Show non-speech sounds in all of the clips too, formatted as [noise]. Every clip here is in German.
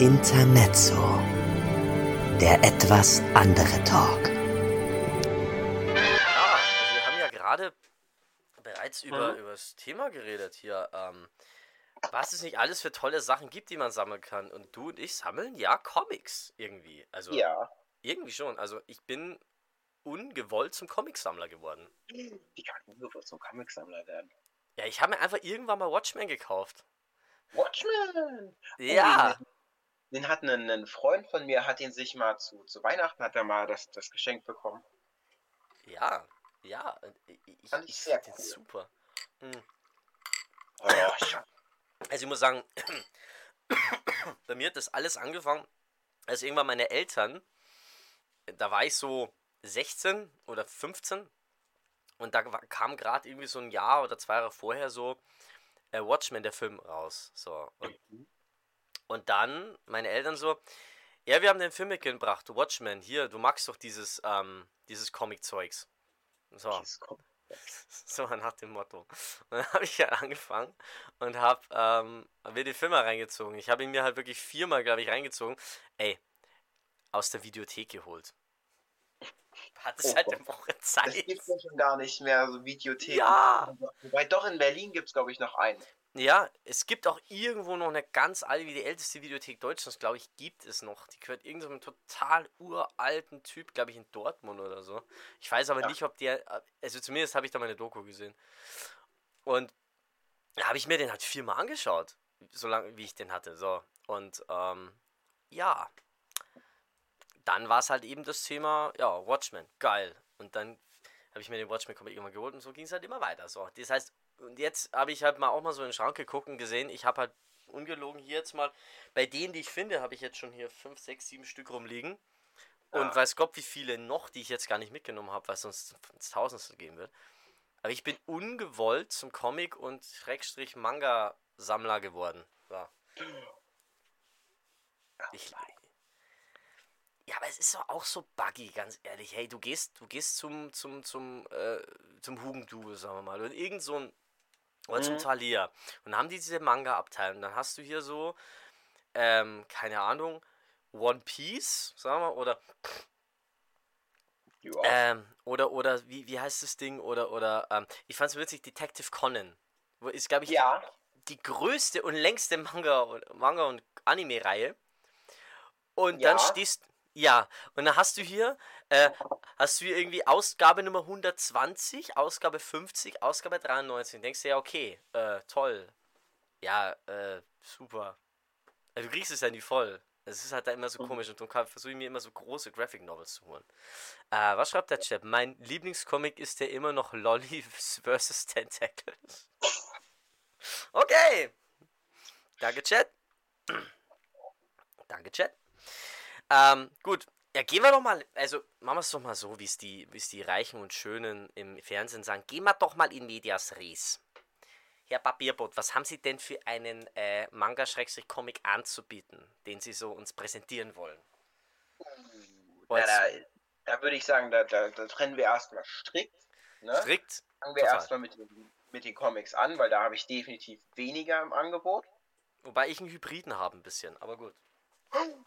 Intermezzo. Der etwas andere Talk. Ja, also wir haben ja gerade bereits über, über das Thema geredet hier. Ähm, was es nicht alles für tolle Sachen gibt, die man sammeln kann. Und du und ich sammeln ja Comics irgendwie. Also Ja. irgendwie schon. Also ich bin ungewollt zum Comicsammler geworden. Wie kann ungewollt zum Comicsammler werden? Ja, ich habe mir einfach irgendwann mal Watchmen gekauft. Watchmen! Ja. Den, den hat ein, ein Freund von mir, hat ihn sich mal zu, zu Weihnachten, hat er mal das, das Geschenk bekommen. Ja, ja. Ich, ich, Fand ich ich sehr cool. super. Hm. Oh, Also ich muss sagen, [coughs] bei mir hat das alles angefangen, als irgendwann meine Eltern, da war ich so 16 oder 15 und da kam gerade irgendwie so ein Jahr oder zwei Jahre vorher so äh, Watchmen, der Film, raus. So. Und, und dann meine Eltern so, ja, wir haben den Film mitgebracht, Watchmen, hier, du magst doch dieses, ähm, dieses Comic-Zeugs. So. [laughs] So nach dem Motto. Und dann habe ich ja angefangen und habe ähm, hab mir den Film mal reingezogen. Ich habe ihn mir halt wirklich viermal, glaube ich, reingezogen. Ey, aus der Videothek geholt. Hatte Oh halt Gott. eine Woche Das Zeit. gibt ja schon gar nicht mehr, so Videotheken. Ja. Wobei doch in Berlin gibt es, glaube ich, noch einen. Ja, es gibt auch irgendwo noch eine ganz alte, wie die älteste Videothek Deutschlands, glaube ich, gibt es noch. Die gehört irgendeinem total uralten Typ, glaube ich, in Dortmund oder so. Ich weiß aber Ja. nicht, ob der, also zumindest habe ich da meine Doku gesehen. Und da habe ich mir den halt viermal angeschaut, so lange wie ich den hatte. So. Und ähm, ja, dann war es halt eben das Thema, ja, Watchmen, geil. Und dann habe ich mir den Watchmen immer geholt und so ging es halt immer weiter. So, das heißt, und jetzt habe ich halt mal auch mal so in den Schrank geguckt und gesehen, ich habe halt ungelogen hier jetzt mal, bei denen, die ich finde, habe ich jetzt schon hier 5, 6, 7 Stück rumliegen. Und Ja. weiß Gott, wie viele noch, die ich jetzt gar nicht mitgenommen habe, weil es sonst ins Tausendstel gehen wird. Aber ich bin ungewollt zum Comic- und Schrägstrich Manga-Sammler geworden. So. Ich, ja, aber es ist doch auch so buggy, ganz ehrlich. Hey, du gehst, du gehst zum, zum, zum, äh, zum Hugendubel, sagen wir mal, oder irgend so ein, oder zum Mhm. Thalia. Und dann haben die diese Manga-Abteilung. Dann hast du hier so, ähm, keine Ahnung, One Piece, sagen wir, oder, Ja. ähm, oder, oder, wie, wie heißt das Ding, oder, oder, ähm, ich fand's witzig, Detective Conan. Wo Ist, glaube ich, ja. die größte und längste Manga und, Manga und Anime-Reihe. Und Ja. dann stehst ja, und dann hast du hier, äh, hast du hier irgendwie Ausgabe Nummer 120, Ausgabe 50, Ausgabe 93. Und denkst dir, ja, okay, äh, toll. Ja, äh, super. Also du kriegst es ja nie voll. Es ist halt da immer so komisch und darum versuche ich mir immer so große Graphic Novels zu holen. Äh, was schreibt der Chat? Mein Lieblingscomic ist der immer noch Lolly [laughs] vs. Tentacles. Okay. Danke, Chat. [clears throat] Danke, Chat. Ähm, gut. Ja, gehen wir doch mal, also machen wir es doch mal so, wie es die, wie es die Reichen und Schönen im Fernsehen sagen. Gehen wir doch mal in Medias Res. Herr Papierbot, was haben Sie denn für einen äh, Manga-Comic anzubieten, den Sie so uns präsentieren wollen? Na, da, da würde ich sagen, da, da, da trennen wir erstmal strikt. Ne? Strikt? Fangen wir Total. erstmal mit, den- mit den Comics an, weil da habe ich definitiv weniger im Angebot. Wobei ich einen Hybriden habe ein bisschen, aber gut. [laughs]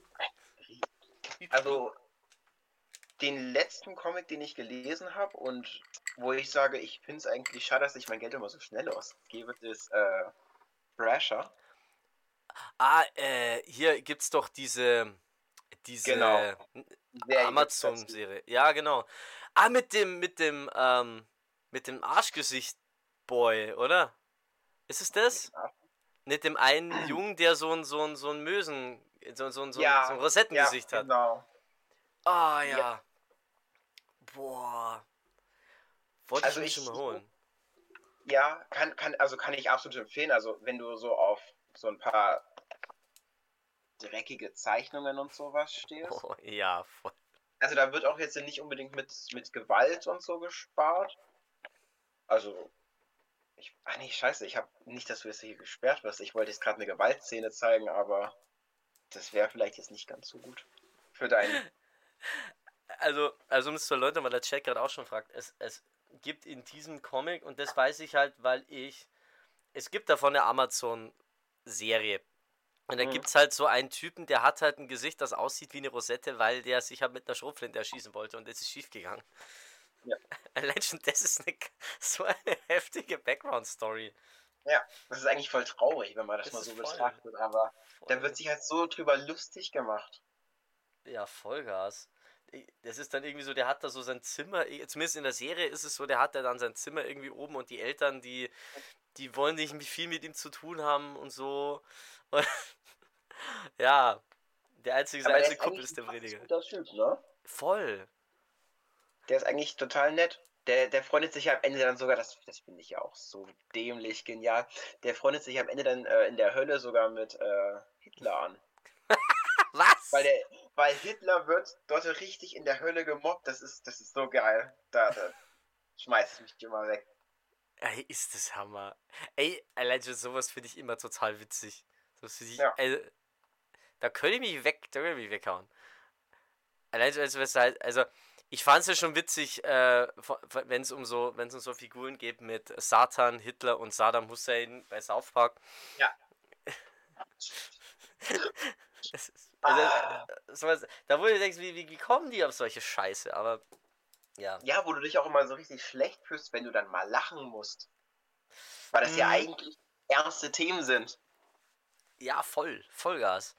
Also den letzten Comic, den ich gelesen habe und wo ich sage, ich finde es eigentlich schade, dass ich mein Geld immer so schnell ausgebe, ist äh, Thrasher. Ah, äh, hier gibt's doch diese, diese Genau. Amazon-Serie. Ja, genau. Ah, mit dem, mit dem, ähm, mit dem Arschgesicht-Boy, oder? Ist es das? Mit dem einen Jungen, der so ein, so ein, so ein Mösen, so, so, so, Ja, so ein Rosettengesicht ja, hat. Genau. Ah, ja. Ja. Boah. Wollte Also ich mir ich- schon mal holen. Ja, kann, kann, also kann ich absolut empfehlen. Also wenn du so auf so ein paar dreckige Zeichnungen und sowas stehst. Oh, ja, voll. Also da wird auch jetzt nicht unbedingt mit, mit Gewalt und so gespart. Also, ich, ach nee, scheiße, ich habe nicht, dass du jetzt hier gesperrt wirst. Ich wollte jetzt gerade eine Gewaltszene zeigen, aber das wäre vielleicht jetzt nicht ganz so gut für deinen. [laughs] Also, also um es zu erläutern, weil der Chat gerade auch schon fragt, es, es gibt in diesem Comic, und das weiß ich halt, weil ich, es gibt davon eine Amazon-Serie. Und da Mhm. gibt es halt so einen Typen, der hat halt ein Gesicht, das aussieht wie eine Rosette, weil der sich halt mit einer Schrotflinte erschießen wollte und das ist schief gegangen. Ja. [laughs] Allein schon, das ist eine, [laughs] so eine heftige Background-Story. Ja, das ist eigentlich voll traurig, wenn man das, Das mal so voll. betrachtet, aber da wird sich halt so drüber lustig gemacht. Ja, Vollgas. Das ist dann irgendwie so, der hat da so sein Zimmer, zumindest in der Serie ist es so, der hat da dann sein Zimmer irgendwie oben und die Eltern, die, die wollen nicht viel mit ihm zu tun haben und so. Und [laughs] ja, der einzige, sein einziger Kumpel ist der Prediger. ne? Voll. Der ist eigentlich total nett. Der, der freundet sich ja am Ende dann sogar, das, das finde ich ja auch so dämlich genial, der freundet sich am Ende dann äh, in der Hölle sogar mit äh, Hitler an. [laughs] Was? Weil, der, weil Hitler wird dort richtig in der Hölle gemobbt. Das ist, das ist so geil. Da, da schmeiß ich mich immer weg. Ey, ist das Hammer. Ey, allein schon sowas finde ich immer total witzig. Das ich, Ja. also, da könnte ich mich weg, da könnte ich mich weghauen. Allein schon, also, halt, also, ich fand es ja schon witzig, äh, wenn es um so, um so Figuren geht mit Satan, Hitler und Saddam Hussein bei South Park. Ja. [laughs] Ist, also, Ah. sowas, da wo du denkst, wie, wie, kommen die auf solche Scheiße? Aber, ja. Ja, wo du dich auch immer so richtig schlecht fühlst, wenn du dann mal lachen musst. Weil das ja Mhm. eigentlich ernste Themen sind. Ja, voll, Vollgas.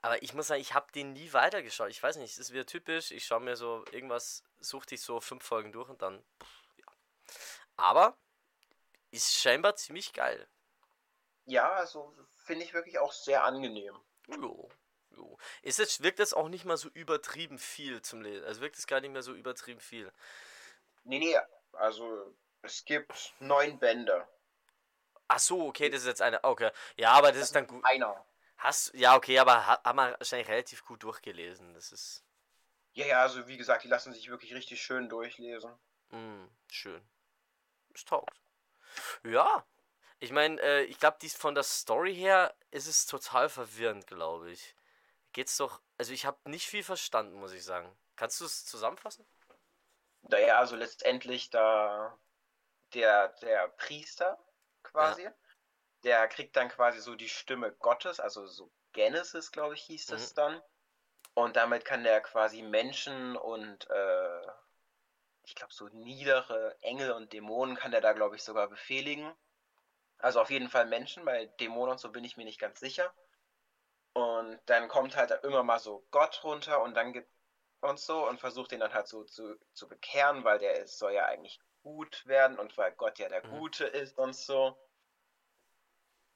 Aber ich muss sagen, ich habe den nie weitergeschaut. Ich weiß nicht, es ist wieder typisch. Ich schaue mir so irgendwas, suchte ich so fünf Folgen durch und dann, pff, ja. Aber ist scheinbar ziemlich geil. Ja, also finde ich wirklich auch sehr angenehm. Jo, jo. Ist jetzt, wirkt jetzt auch nicht mal so übertrieben viel zum Lesen. Also wirkt es gar nicht mehr so übertrieben viel. Nee, nee, also es gibt neun Bände. Ach so, okay, das ist jetzt eine. Okay. Ja, aber das ist dann gut. Einer. Hast ja, okay, aber ha- haben wir wahrscheinlich relativ gut durchgelesen. Das ist Ja, ja, also wie gesagt, die lassen sich wirklich richtig schön durchlesen. mm, schön. Es taugt. Ja. Ich meine, äh, ich glaube, dies von der Story her ist es total verwirrend, glaube ich. Geht's doch. Also ich habe nicht viel verstanden, muss ich sagen. Kannst du es zusammenfassen? Naja, also letztendlich da der, der Priester quasi, der kriegt dann quasi so die Stimme Gottes, also so Genesis, glaube ich, hieß das Mhm. dann. Und damit kann der quasi Menschen und äh, ich glaube so niedere Engel und Dämonen kann der da, glaube ich, sogar befehligen. Also auf jeden Fall Menschen, bei Dämonen und so bin ich mir nicht ganz sicher. Und dann kommt halt immer mal so Gott runter und dann gibt und so und versucht ihn dann halt so zu, zu bekehren, weil der ist, soll ja eigentlich gut werden und weil Gott ja der Mhm. Gute ist und so.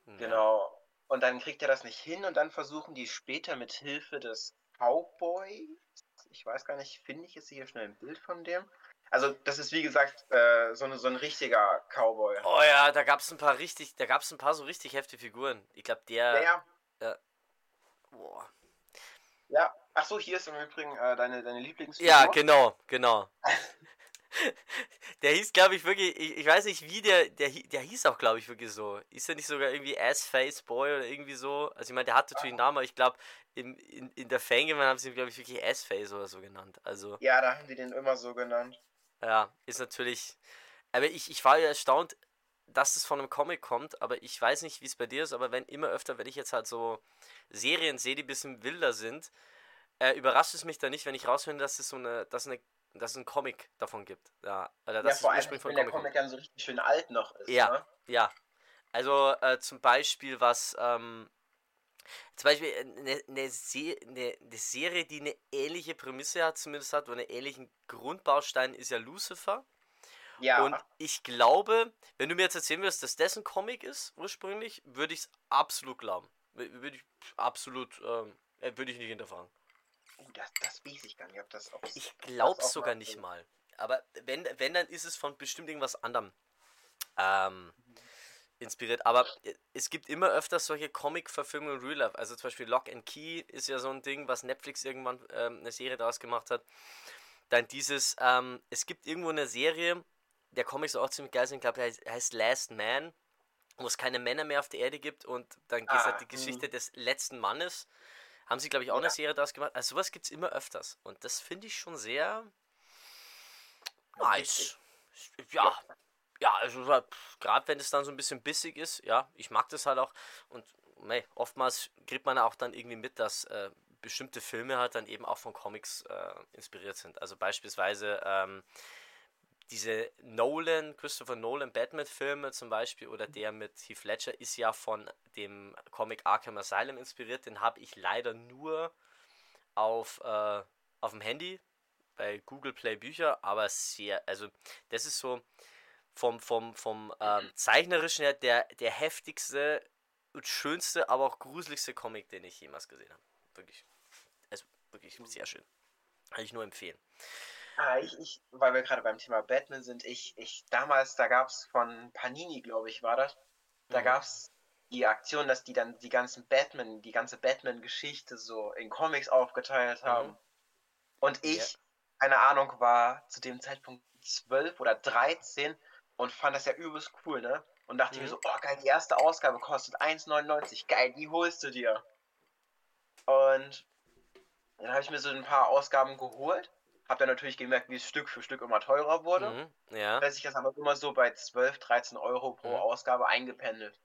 Ja. Genau. Und dann kriegt er das nicht hin und dann versuchen die später mit Hilfe des Cowboys, ich weiß gar nicht, finde ich jetzt hier schnell ein Bild von dem? Also das ist wie gesagt äh, so, eine, so ein richtiger Cowboy. Oh ja, da gab es ein paar richtig, da gab es ein paar so richtig heftige Figuren. Ich glaube, Ja, der. ja. Boah. ja. Ach so, hier ist im Übrigen äh, deine, deine Lieblingsfigur. Ja, genau, genau. [laughs] der hieß, glaube ich, wirklich, ich, ich weiß nicht wie der, der, der hieß auch, glaube ich, wirklich so. Ist er nicht sogar irgendwie Ass-Face Boy oder irgendwie so? Also ich meine, der hat natürlich einen Namen, aber ich glaube, in, in, in der Fangame haben sie ihn, glaube ich, wirklich Ass-Face oder so genannt. Also, Ja, da haben die den immer so genannt. ja, ist natürlich. Aber ich, ich war ja erstaunt, dass es von einem Comic kommt, aber ich weiß nicht, wie es bei dir ist, aber wenn immer öfter, wenn ich jetzt halt so Serien sehe, die ein bisschen wilder sind, äh, überrascht es mich da nicht, wenn ich rausfinde, dass es so eine, dass eine, dass es einen Comic davon gibt. Ja, oder Ja, dass vor allem, wenn der Comic kommt. Comic dann so richtig schön alt noch ist. Ja. Ne? Ja. Also äh, zum Beispiel was, ähm, zum Beispiel eine, eine, Se eine, eine Serie, die eine ähnliche Prämisse hat, zumindest hat, oder einen ähnlichen Grundbaustein, ist ja Lucifer. Ja. Und ich glaube, wenn du mir jetzt erzählen würdest, dass das ein Comic ist, ursprünglich, würde ich es absolut glauben. Wür- Würde ich absolut, ähm, äh, würde ich nicht hinterfragen. Oh, das, das weiß ich gar nicht, ob das ob Ich auch sogar nicht mal. Aber wenn, wenn, dann ist es von bestimmt irgendwas anderem ähm, inspiriert. Aber äh, es gibt immer öfters solche Comic-Verfilmungen in Real Life. Also zum Beispiel Lock and Key ist ja so ein Ding, was Netflix irgendwann ähm, eine Serie daraus gemacht hat. Dann dieses, ähm, es gibt irgendwo eine Serie, der Comic soll auch ziemlich geil ich glaube, der heißt, heißt Last Man, wo es keine Männer mehr auf der Erde gibt und dann geht Ah, halt die Geschichte des letzten Mannes. Haben sie, glaube ich, auch eine Ja. Serie daraus gemacht. Also sowas gibt es immer öfters. Und das finde ich schon sehr nice. Ja, ja, also gerade wenn es dann so ein bisschen bissig ist, ja, ich mag das halt auch. Und mei, oftmals kriegt man auch dann irgendwie mit, dass äh, bestimmte Filme halt dann eben auch von Comics äh, inspiriert sind. Also beispielsweise ähm, diese Nolan, Christopher Nolan Batman-Filme zum Beispiel oder der mit Heath Ledger ist ja von dem Comic Arkham Asylum inspiriert. Den habe ich leider nur auf, äh, auf dem Handy bei Google Play Bücher, aber sehr, also das ist so vom, vom, vom ähm, zeichnerischen her der, der heftigste und schönste, aber auch gruseligste Comic, den ich jemals gesehen habe. Wirklich. Also wirklich sehr schön. Kann ich nur empfehlen. Ah, ich, ich, weil wir gerade beim Thema Batman sind, ich, ich damals, da gab es von Panini, glaube ich, war das, da mhm. gab es die Aktion, dass die dann die ganzen Batman, die ganze Batman-Geschichte so in Comics aufgeteilt mhm. haben. Mhm. Und ich, ja. keine Ahnung, war zu dem Zeitpunkt 12 oder 13 und fand das ja übelst cool, ne? Und dachte mhm. mir so, oh geil, die erste Ausgabe kostet 1,99, geil, die holst du dir. Und dann habe ich mir so ein paar Ausgaben geholt hab dann natürlich gemerkt, wie es Stück für Stück immer teurer wurde. Mhm, ja. Da sich das aber immer so bei 12, 13 Euro pro mhm. Ausgabe eingependelt.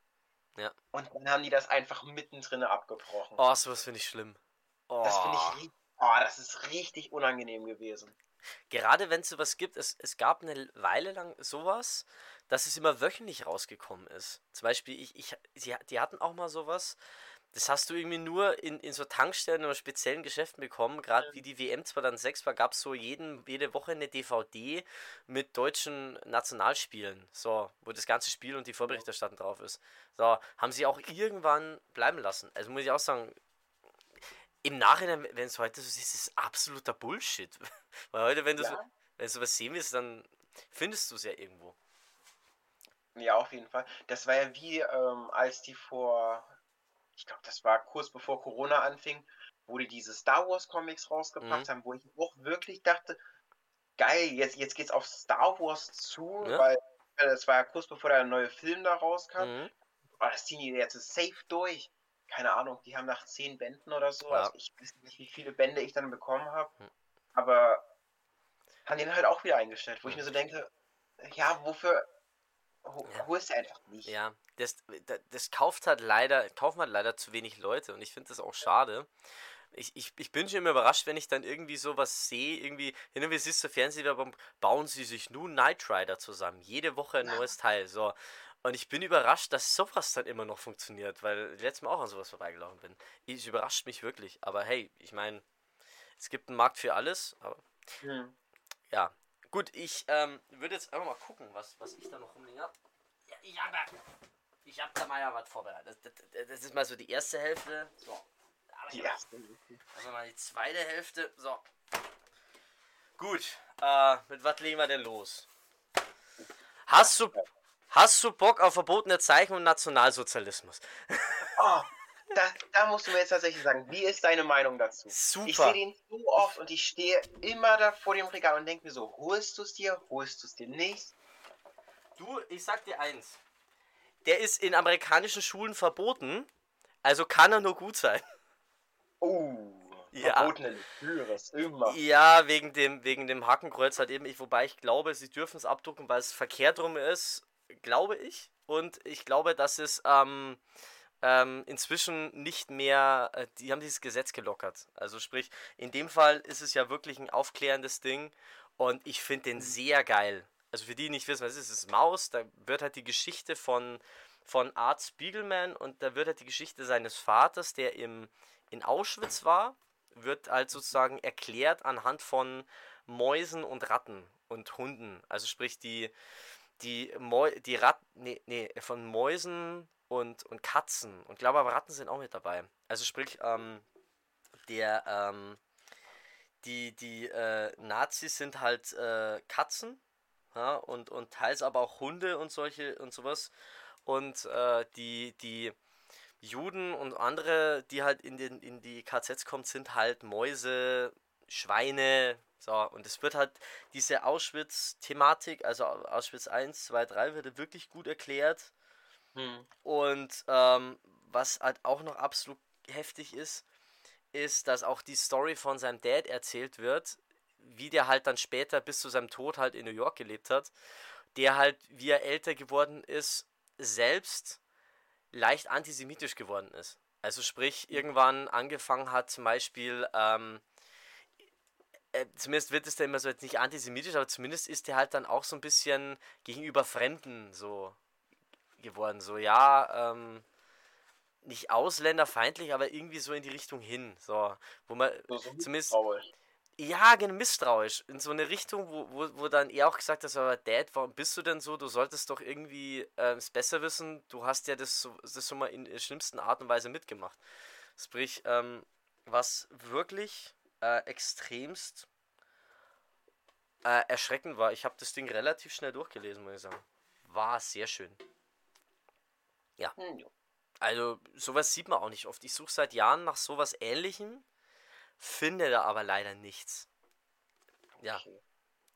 Ja. Und dann haben die das einfach mittendrin abgebrochen. Oh, sowas finde ich schlimm. Oh. Das finde ich oh, das ist richtig unangenehm gewesen. Gerade wenn es sowas gibt, es, es gab eine Weile lang sowas, dass es immer wöchentlich rausgekommen ist. Zum Beispiel, ich, ich, sie, die hatten auch mal sowas, das hast du irgendwie nur in, in so Tankstellen oder speziellen Geschäften bekommen. Gerade wie die WM 2006 war, gab es so jeden, jede Woche eine DVD mit deutschen Nationalspielen. So, wo das ganze Spiel und die Vorberichterstattung drauf ist. So, haben sie auch irgendwann bleiben lassen. Also muss ich auch sagen, im Nachhinein, wenn es heute so ist, ist es absoluter Bullshit. [laughs] Weil heute, wenn du, ja. so, wenn du sowas sehen willst, dann findest du es ja irgendwo. Ja, auf jeden Fall. Das war ja wie, ähm, als die vor ich glaube, das war kurz bevor Corona anfing, wo die diese Star Wars Comics rausgebracht mhm. haben, wo ich auch wirklich dachte, geil, jetzt, jetzt geht's auf Star Wars zu, ja. weil das war ja kurz bevor der neue Film da rauskam. Mhm. Oh, das ziehen die jetzt safe durch. Keine Ahnung, die haben nach zehn Bänden oder so. Ja. Also ich weiß nicht, wie viele Bände ich dann bekommen habe. Mhm. Aber haben den halt auch wieder eingestellt, wo ich mir so denke, ja, wofür holst du einfach nicht? Ja, das, das kauft halt leider, kaufen halt leider zu wenig Leute und ich finde das auch schade. Ich, ich, ich bin schon immer überrascht, wenn ich dann irgendwie sowas sehe, irgendwie, hin und wieder siehst du Fernsehwerbung, bauen sie sich nun Knight Rider zusammen, jede Woche ein neues Teil, so. Und ich bin überrascht, dass sowas dann immer noch funktioniert, weil ich letztes Mal auch an sowas vorbeigelaufen bin. Es überrascht mich wirklich, aber hey, ich meine, es gibt einen Markt für alles, aber hm. ja. Gut, ich ähm, würde jetzt einfach mal gucken, was, was ich da noch rumliegen habe. Ja, ich habe ich habe da mal ja was vorbereitet. Das, das, das, ist mal so die erste Hälfte. So. Die erste. Also mal die zweite Hälfte. So. Gut. Äh, mit was legen wir denn los? Hast du, hast du Bock auf verbotene Zeichen und Nationalsozialismus? Oh, [laughs] da, da musst du mir jetzt tatsächlich sagen, wie ist deine Meinung dazu? Super. Ich sehe den so oft und ich stehe immer da vor dem Regal und denke mir so, holst du es dir, holst du es dir nicht? Du, ich sag dir eins der ist in amerikanischen Schulen verboten. Also kann er nur gut sein. Oh, ja. verbotene Lektüre, immer. Ja, wegen dem, wegen dem Hakenkreuz halt eben. Ich, wobei ich glaube, sie dürfen es abdrucken, weil es verkehrt rum ist. Glaube ich. Und ich glaube, dass es ähm, ähm, inzwischen nicht mehr, äh, die haben dieses Gesetz gelockert. Also sprich, in dem Fall ist es ja wirklich ein aufklärendes Ding. Und ich finde den mhm. sehr geil also für die, die nicht wissen, was es ist, ist Maus, da wird halt die Geschichte von, von Art Spiegelman und da wird halt die Geschichte seines Vaters, der im, in Auschwitz war, wird halt sozusagen erklärt anhand von Mäusen und Ratten und Hunden. Also sprich die, die, Mäu die Ratten, nee, nee, von Mäusen und, und Katzen. Und glaube aber Ratten sind auch mit dabei. Also sprich, ähm, der, ähm, die, die äh, Nazis sind halt äh, Katzen ja, und, und teils aber auch Hunde und solche und sowas. Und äh, die, die Juden und andere, die halt in, den, in die KZs kommen, sind halt Mäuse, Schweine, so, und es wird halt diese Auschwitz-Thematik, also Auschwitz 1, 2, 3, wird wirklich gut erklärt. Hm. Und ähm, was halt auch noch absolut heftig ist, ist, dass auch die Story von seinem Dad erzählt wird, wie der halt dann später bis zu seinem Tod halt in New York gelebt hat, der halt, wie er älter geworden ist, selbst leicht antisemitisch geworden ist. Also sprich, irgendwann angefangen hat zum Beispiel, ähm, äh, zumindest wird es da immer so jetzt nicht antisemitisch, aber zumindest ist der halt dann auch so ein bisschen gegenüber Fremden so geworden. So, ja, ähm, nicht ausländerfeindlich, aber irgendwie so in die Richtung hin. So, wo man So, zumindest. misstrauisch. Ja, genau, misstrauisch. In so eine Richtung, wo, wo, wo dann er auch gesagt hat, so, aber Dad, warum bist du denn so? Du solltest doch irgendwie äh, es besser wissen. Du hast ja das so, das so mal in der schlimmsten Art und Weise mitgemacht. Sprich, ähm, was wirklich äh, extremst äh, erschreckend war. Ich habe das Ding relativ schnell durchgelesen, muss ich sagen. War sehr schön. Hm, jo. Also, sowas sieht man auch nicht oft. Ich suche seit Jahren nach sowas ähnlichem, finde da aber leider nichts. Ja, Okay.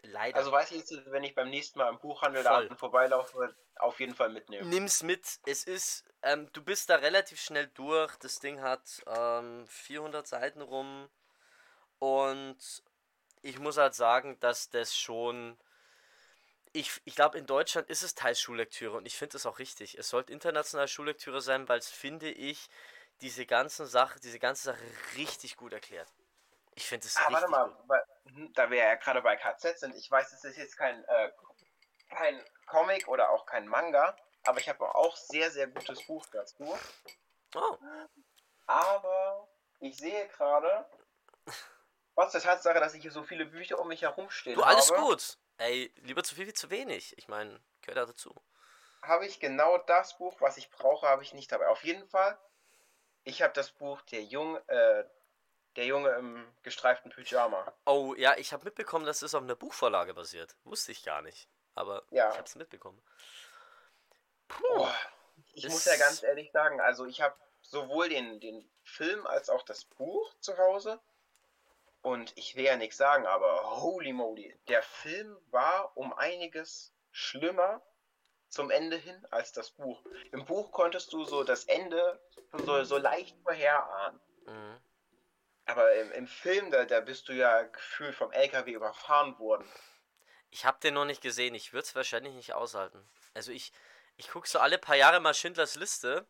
leider. Also weiß ich jetzt, wenn ich beim nächsten Mal im Buchhandel Voll. da vorbeilaufe, auf jeden Fall mitnehmen. Nimm's mit. Es ist, ähm, du bist da relativ schnell durch. Das Ding hat ähm, 400 Seiten rum. Und ich muss halt sagen, dass das schon. Ich, ich glaube, in Deutschland ist es teils Schullektüre und ich finde es auch richtig. Es sollte international Schullektüre sein, weil es, finde ich, diese ganzen Sache, diese ganze Sache richtig gut erklärt. Ich finde es Ah, richtig warte mal, gut. weil, mhm, da wir ja gerade bei KZ sind, ich weiß, es ist jetzt kein, äh, kein Comic oder auch kein Manga, aber ich habe auch sehr, sehr gutes Buch dazu. Oh, Aber ich sehe gerade, [laughs] trotz der Tatsache, dass ich hier so viele Bücher um mich herumstehen du, alles habe, gut. Ey, lieber zu viel wie zu wenig. Ich meine, gehört da dazu. habe ich genau das Buch, was ich brauche, habe ich nicht dabei. Auf jeden Fall, ich habe das Buch Der Junge, äh, der Junge im gestreiften Pyjama. Oh, ja, ich habe mitbekommen, dass es auf einer Buchvorlage basiert. Wusste ich gar nicht. Aber Ja. ich habe es mitbekommen. Oh, ich muss ja ganz ehrlich sagen, also ich habe sowohl den, den Film als auch das Buch zu Hause. Und ich will ja nichts sagen, aber holy moly, der Film war um einiges schlimmer zum Ende hin als das Buch. Im Buch konntest du so das Ende so, so leicht vorherahnen. Mhm. Aber im, im Film, da, da bist du ja gefühlt vom LKW überfahren worden. Ich habe den noch nicht gesehen. Ich würde es wahrscheinlich nicht aushalten. Also ich, ich gucke so alle paar Jahre mal Schindlers Liste,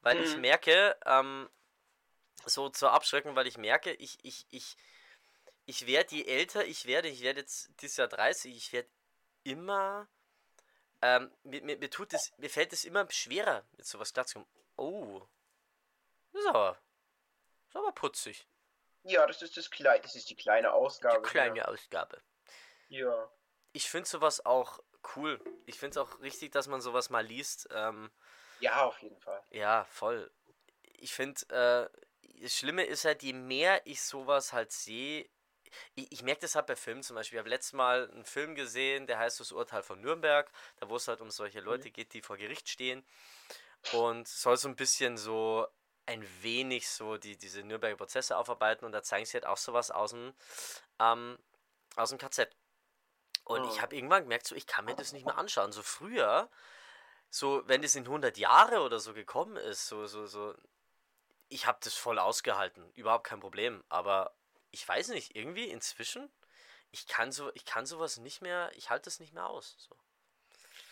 weil ich Mhm. merke, ähm, so zur Abschreckung, weil ich merke, ich, ich, ich, ich werde, je älter ich werde, ich werde jetzt dieses Jahr 30, ich werde immer, ähm, mir, mir, mir tut es, mir fällt es immer schwerer, mit sowas klarzukommen. Oh, das ist aber, das ist aber putzig. Ja, das ist das Klei das ist die kleine Ausgabe. Die kleine Ausgabe. hier. Ja. Ich finde sowas auch cool. Ich finde es auch richtig, dass man sowas mal liest. Ähm, ja, auf jeden Fall. ja, voll. Ich finde, äh, das Schlimme ist halt, je mehr ich sowas halt sehe, ich, ich merke das halt bei Filmen zum Beispiel. Ich habe letztes Mal einen Film gesehen, der heißt Das Urteil von Nürnberg, da wo es halt um solche Leute geht, die vor Gericht stehen. Und soll so ein bisschen so ein wenig so die, diese Nürnberger Prozesse aufarbeiten und da zeigen sie halt auch sowas aus dem, ähm, aus dem KZ. Und ich Mhm. habe irgendwann gemerkt, so, ich kann mir das nicht mehr anschauen. So früher, so, wenn das in 100 Jahre oder so gekommen ist, so, so, so, ich habe das voll ausgehalten, überhaupt kein Problem. Aber ich weiß nicht, irgendwie inzwischen, ich kann so, ich kann sowas nicht mehr, ich halte es nicht mehr aus. So.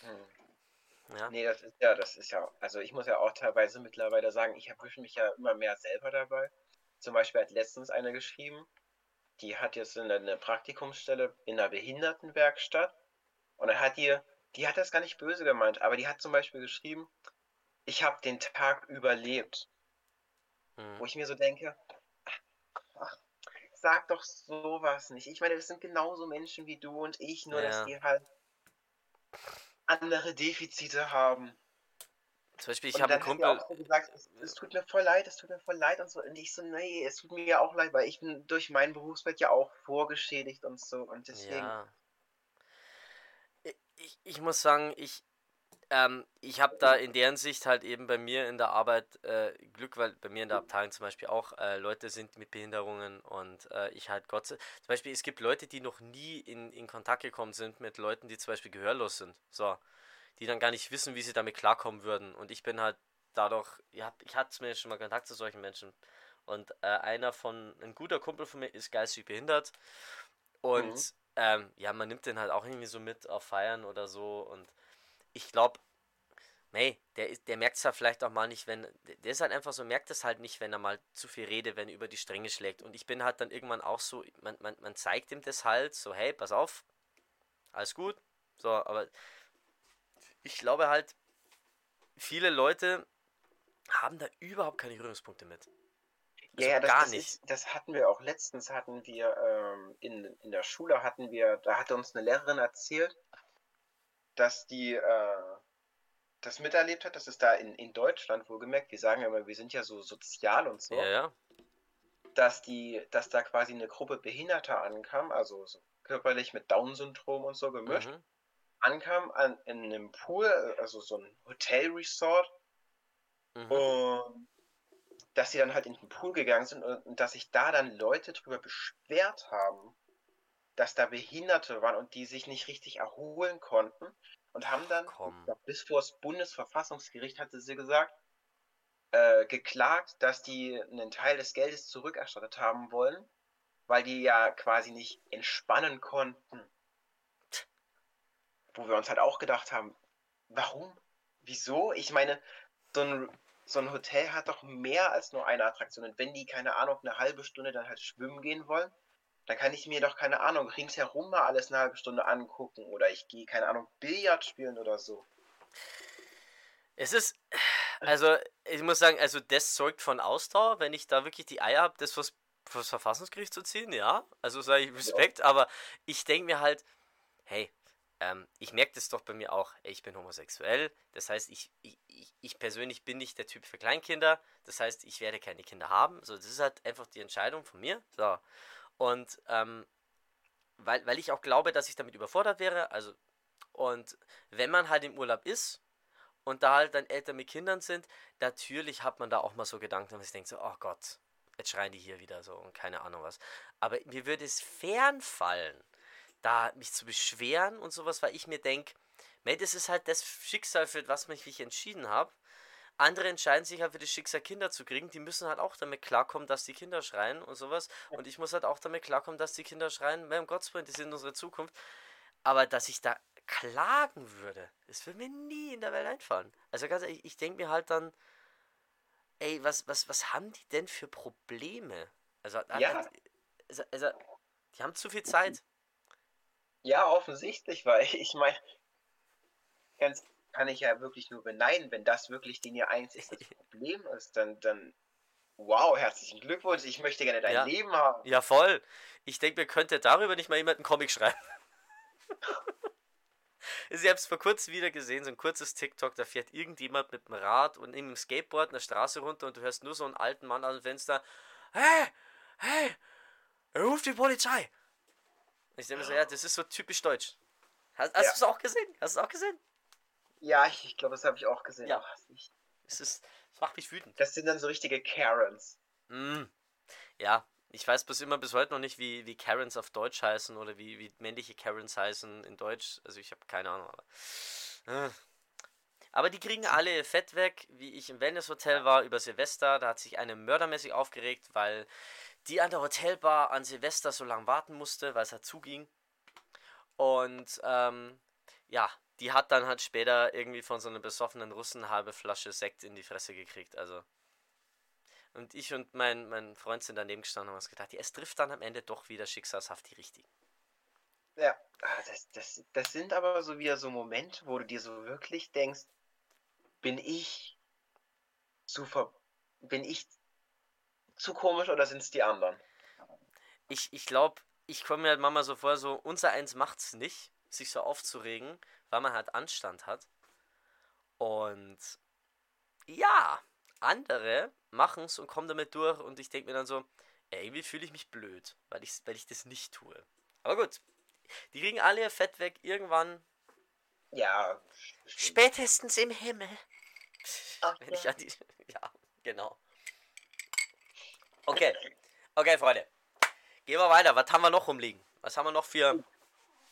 Hm. Ja. Nee, das ist ja, das ist ja, also ich muss ja auch teilweise mittlerweile sagen, ich erwische mich ja immer mehr selber dabei. Zum Beispiel hat letztens eine geschrieben, die hat jetzt eine, Praktikumsstelle in einer Behindertenwerkstatt und dann hat die, die hat das gar nicht böse gemeint, aber die hat zum Beispiel geschrieben, ich habe den Tag überlebt, Hm. wo ich mir so denke, sag doch sowas nicht. Ich meine, das sind genauso Menschen wie du und ich, nur dass Ja. die halt andere Defizite haben. Zum Beispiel, ich habe einen Kumpel, auch so gesagt, es, es tut mir voll leid, es tut mir voll leid und so. Und ich so, nee, es tut mir ja auch leid, weil ich bin durch mein Berufsfeld ja auch vorgeschädigt und so. Und deswegen, Ja. Ich, ich muss sagen, ich, ähm, ich habe da in deren Sicht halt eben bei mir in der Arbeit äh, Glück, weil bei mir in der Abteilung zum Beispiel auch äh, Leute sind mit Behinderungen und äh, ich halt Gott sei Zum Beispiel, es gibt Leute, die noch nie in, in Kontakt gekommen sind mit Leuten, die zum Beispiel gehörlos sind. So. Die dann gar nicht wissen, wie sie damit klarkommen würden. Und ich bin halt dadurch, ja, ich hatte zumindest schon mal Kontakt zu solchen Menschen. Und äh, einer von, ein guter Kumpel von mir ist geistig behindert. Und Mhm. ähm, ja, man nimmt den halt auch irgendwie so mit auf Feiern oder so. Und ich glaube, hey, der, ist, der merkt es ja vielleicht auch mal nicht, wenn, der ist halt einfach so, merkt es halt nicht, wenn er mal zu viel redet, wenn er über die Stränge schlägt. Und ich bin halt dann irgendwann auch so, man, man, man zeigt ihm das halt, so, hey, pass auf, alles gut. So, aber ich glaube halt, viele Leute haben da überhaupt keine Berührungspunkte mit. Also ja, das, gar das nicht. Ist, das hatten wir auch letztens, hatten wir ähm, in, in der Schule, hatten wir, da hatte uns eine Lehrerin erzählt, dass die äh, das miterlebt hat, dass es da in, in Deutschland wohlgemerkt, wir sagen ja immer, wir sind ja so sozial und so, ja, ja. dass die, dass da quasi eine Gruppe Behinderter ankam, also so körperlich mit Down-Syndrom und so gemischt, mhm. ankam an, in einem Pool, also so ein Hotel-Resort, mhm. und dass sie dann halt in den Pool gegangen sind und, und dass sich da dann Leute drüber beschwert haben, dass da Behinderte waren und die sich nicht richtig erholen konnten und haben dann, glaub, bis vor das Bundesverfassungsgericht hatte sie gesagt, äh, geklagt, dass die einen Teil des Geldes zurückerstattet haben wollen, weil die ja quasi nicht entspannen konnten. Wo wir uns halt auch gedacht haben, warum? Wieso? Ich meine, so ein, so ein Hotel hat doch mehr als nur eine Attraktion. Und wenn die, keine Ahnung, eine halbe Stunde dann halt schwimmen gehen wollen, dann kann ich mir doch, keine Ahnung, ringsherum mal alles eine halbe Stunde angucken oder ich gehe, keine Ahnung, Billard spielen oder so. Es ist, also ich muss sagen, also das zeugt von Ausdauer, wenn ich da wirklich die Eier habe, das fürs, fürs Verfassungsgericht zu ziehen, ja, also sage ich Respekt, ja. aber ich denke mir halt, hey, ähm, ich merke das doch bei mir auch, ich bin homosexuell, das heißt, ich, ich, ich persönlich bin nicht der Typ für Kleinkinder, das heißt, ich werde keine Kinder haben, so, das ist halt einfach die Entscheidung von mir, so, und ähm, weil, weil ich auch glaube, dass ich damit überfordert wäre. Also, und wenn man halt im Urlaub ist und da halt dann Eltern mit Kindern sind, natürlich hat man da auch mal so Gedanken, dass ich denke so, oh Gott, jetzt schreien die hier wieder so und keine Ahnung was. Aber mir würde es fernfallen, da mich zu beschweren und sowas, weil ich mir denke, das ist halt das Schicksal, für was ich mich entschieden habe. Andere entscheiden sich halt für das Schicksal, Kinder zu kriegen. Die müssen halt auch damit klarkommen, dass die Kinder schreien und sowas. Und ich muss halt auch damit klarkommen, dass die Kinder schreien, Gottes Willen, die sind unsere Zukunft. Aber dass ich da klagen würde, das würde mir nie in der Welt einfallen. Also ganz ehrlich, ich denke mir halt dann, ey, was, was, was haben die denn für Probleme? Also, ja. also, also die haben zu viel Zeit. Ja, offensichtlich, weil [laughs] ich meine, ganz kann ich ja wirklich nur beneiden, wenn das wirklich den ihr einziges Problem ist, dann, dann wow, herzlichen Glückwunsch, ich möchte gerne dein ja. Leben haben. Ja, voll. Ich denke, wir könnte darüber nicht mal jemand einen Comic schreiben. [laughs] ich habe es vor kurzem wieder gesehen, so ein kurzes TikTok, da fährt irgendjemand mit dem Rad und neben dem Skateboard eine Straße runter und du hörst nur so einen alten Mann an dem Fenster, hey, hey, ruf die Polizei. Ich denke mir so, ja, das ist so typisch deutsch. Hast, hast ja. du es auch gesehen? Hast du es auch gesehen? Ja, ich, ich glaube, das habe ich auch gesehen. Ja. Ich, es, ist, es macht mich wütend. Das sind dann so richtige Karens. Mm. Ja, ich weiß bis immer bis heute noch nicht, wie, wie Karens auf Deutsch heißen oder wie, wie männliche Karens heißen in Deutsch. Also ich habe keine Ahnung. Aber, äh. aber die kriegen alle Fett weg, wie ich im Wellness Hotel war über Silvester. Da hat sich eine mördermäßig aufgeregt, weil die an der Hotelbar an Silvester so lange warten musste, weil es halt zuging. Und ähm, ja, die hat dann halt später irgendwie von so einem besoffenen Russen eine halbe Flasche Sekt in die Fresse gekriegt. Also. Und ich und mein, mein Freund sind daneben gestanden und haben uns gedacht, ja, es trifft dann am Ende doch wieder schicksalshaft die richtigen. Ja, ah, das, das, das sind aber so wieder so Momente, wo du dir so wirklich denkst, bin ich zu ver bin ich zu komisch oder sind es die anderen? Ich, ich glaube, ich komme mir halt manchmal so vor, so unser Eins macht's nicht, sich so aufzuregen, weil man halt Anstand hat. Und ja, andere machen es und kommen damit durch und ich denke mir dann so, ey, irgendwie fühle ich mich blöd, weil ich, weil ich das nicht tue. Aber gut, die kriegen alle ihr Fett weg irgendwann. Ja. Spätestens im Himmel. Ach, Wenn ich an die. [laughs] Ja, genau. Okay. Okay, Freunde. Gehen wir weiter. Was haben wir noch rumliegen? Was haben wir noch für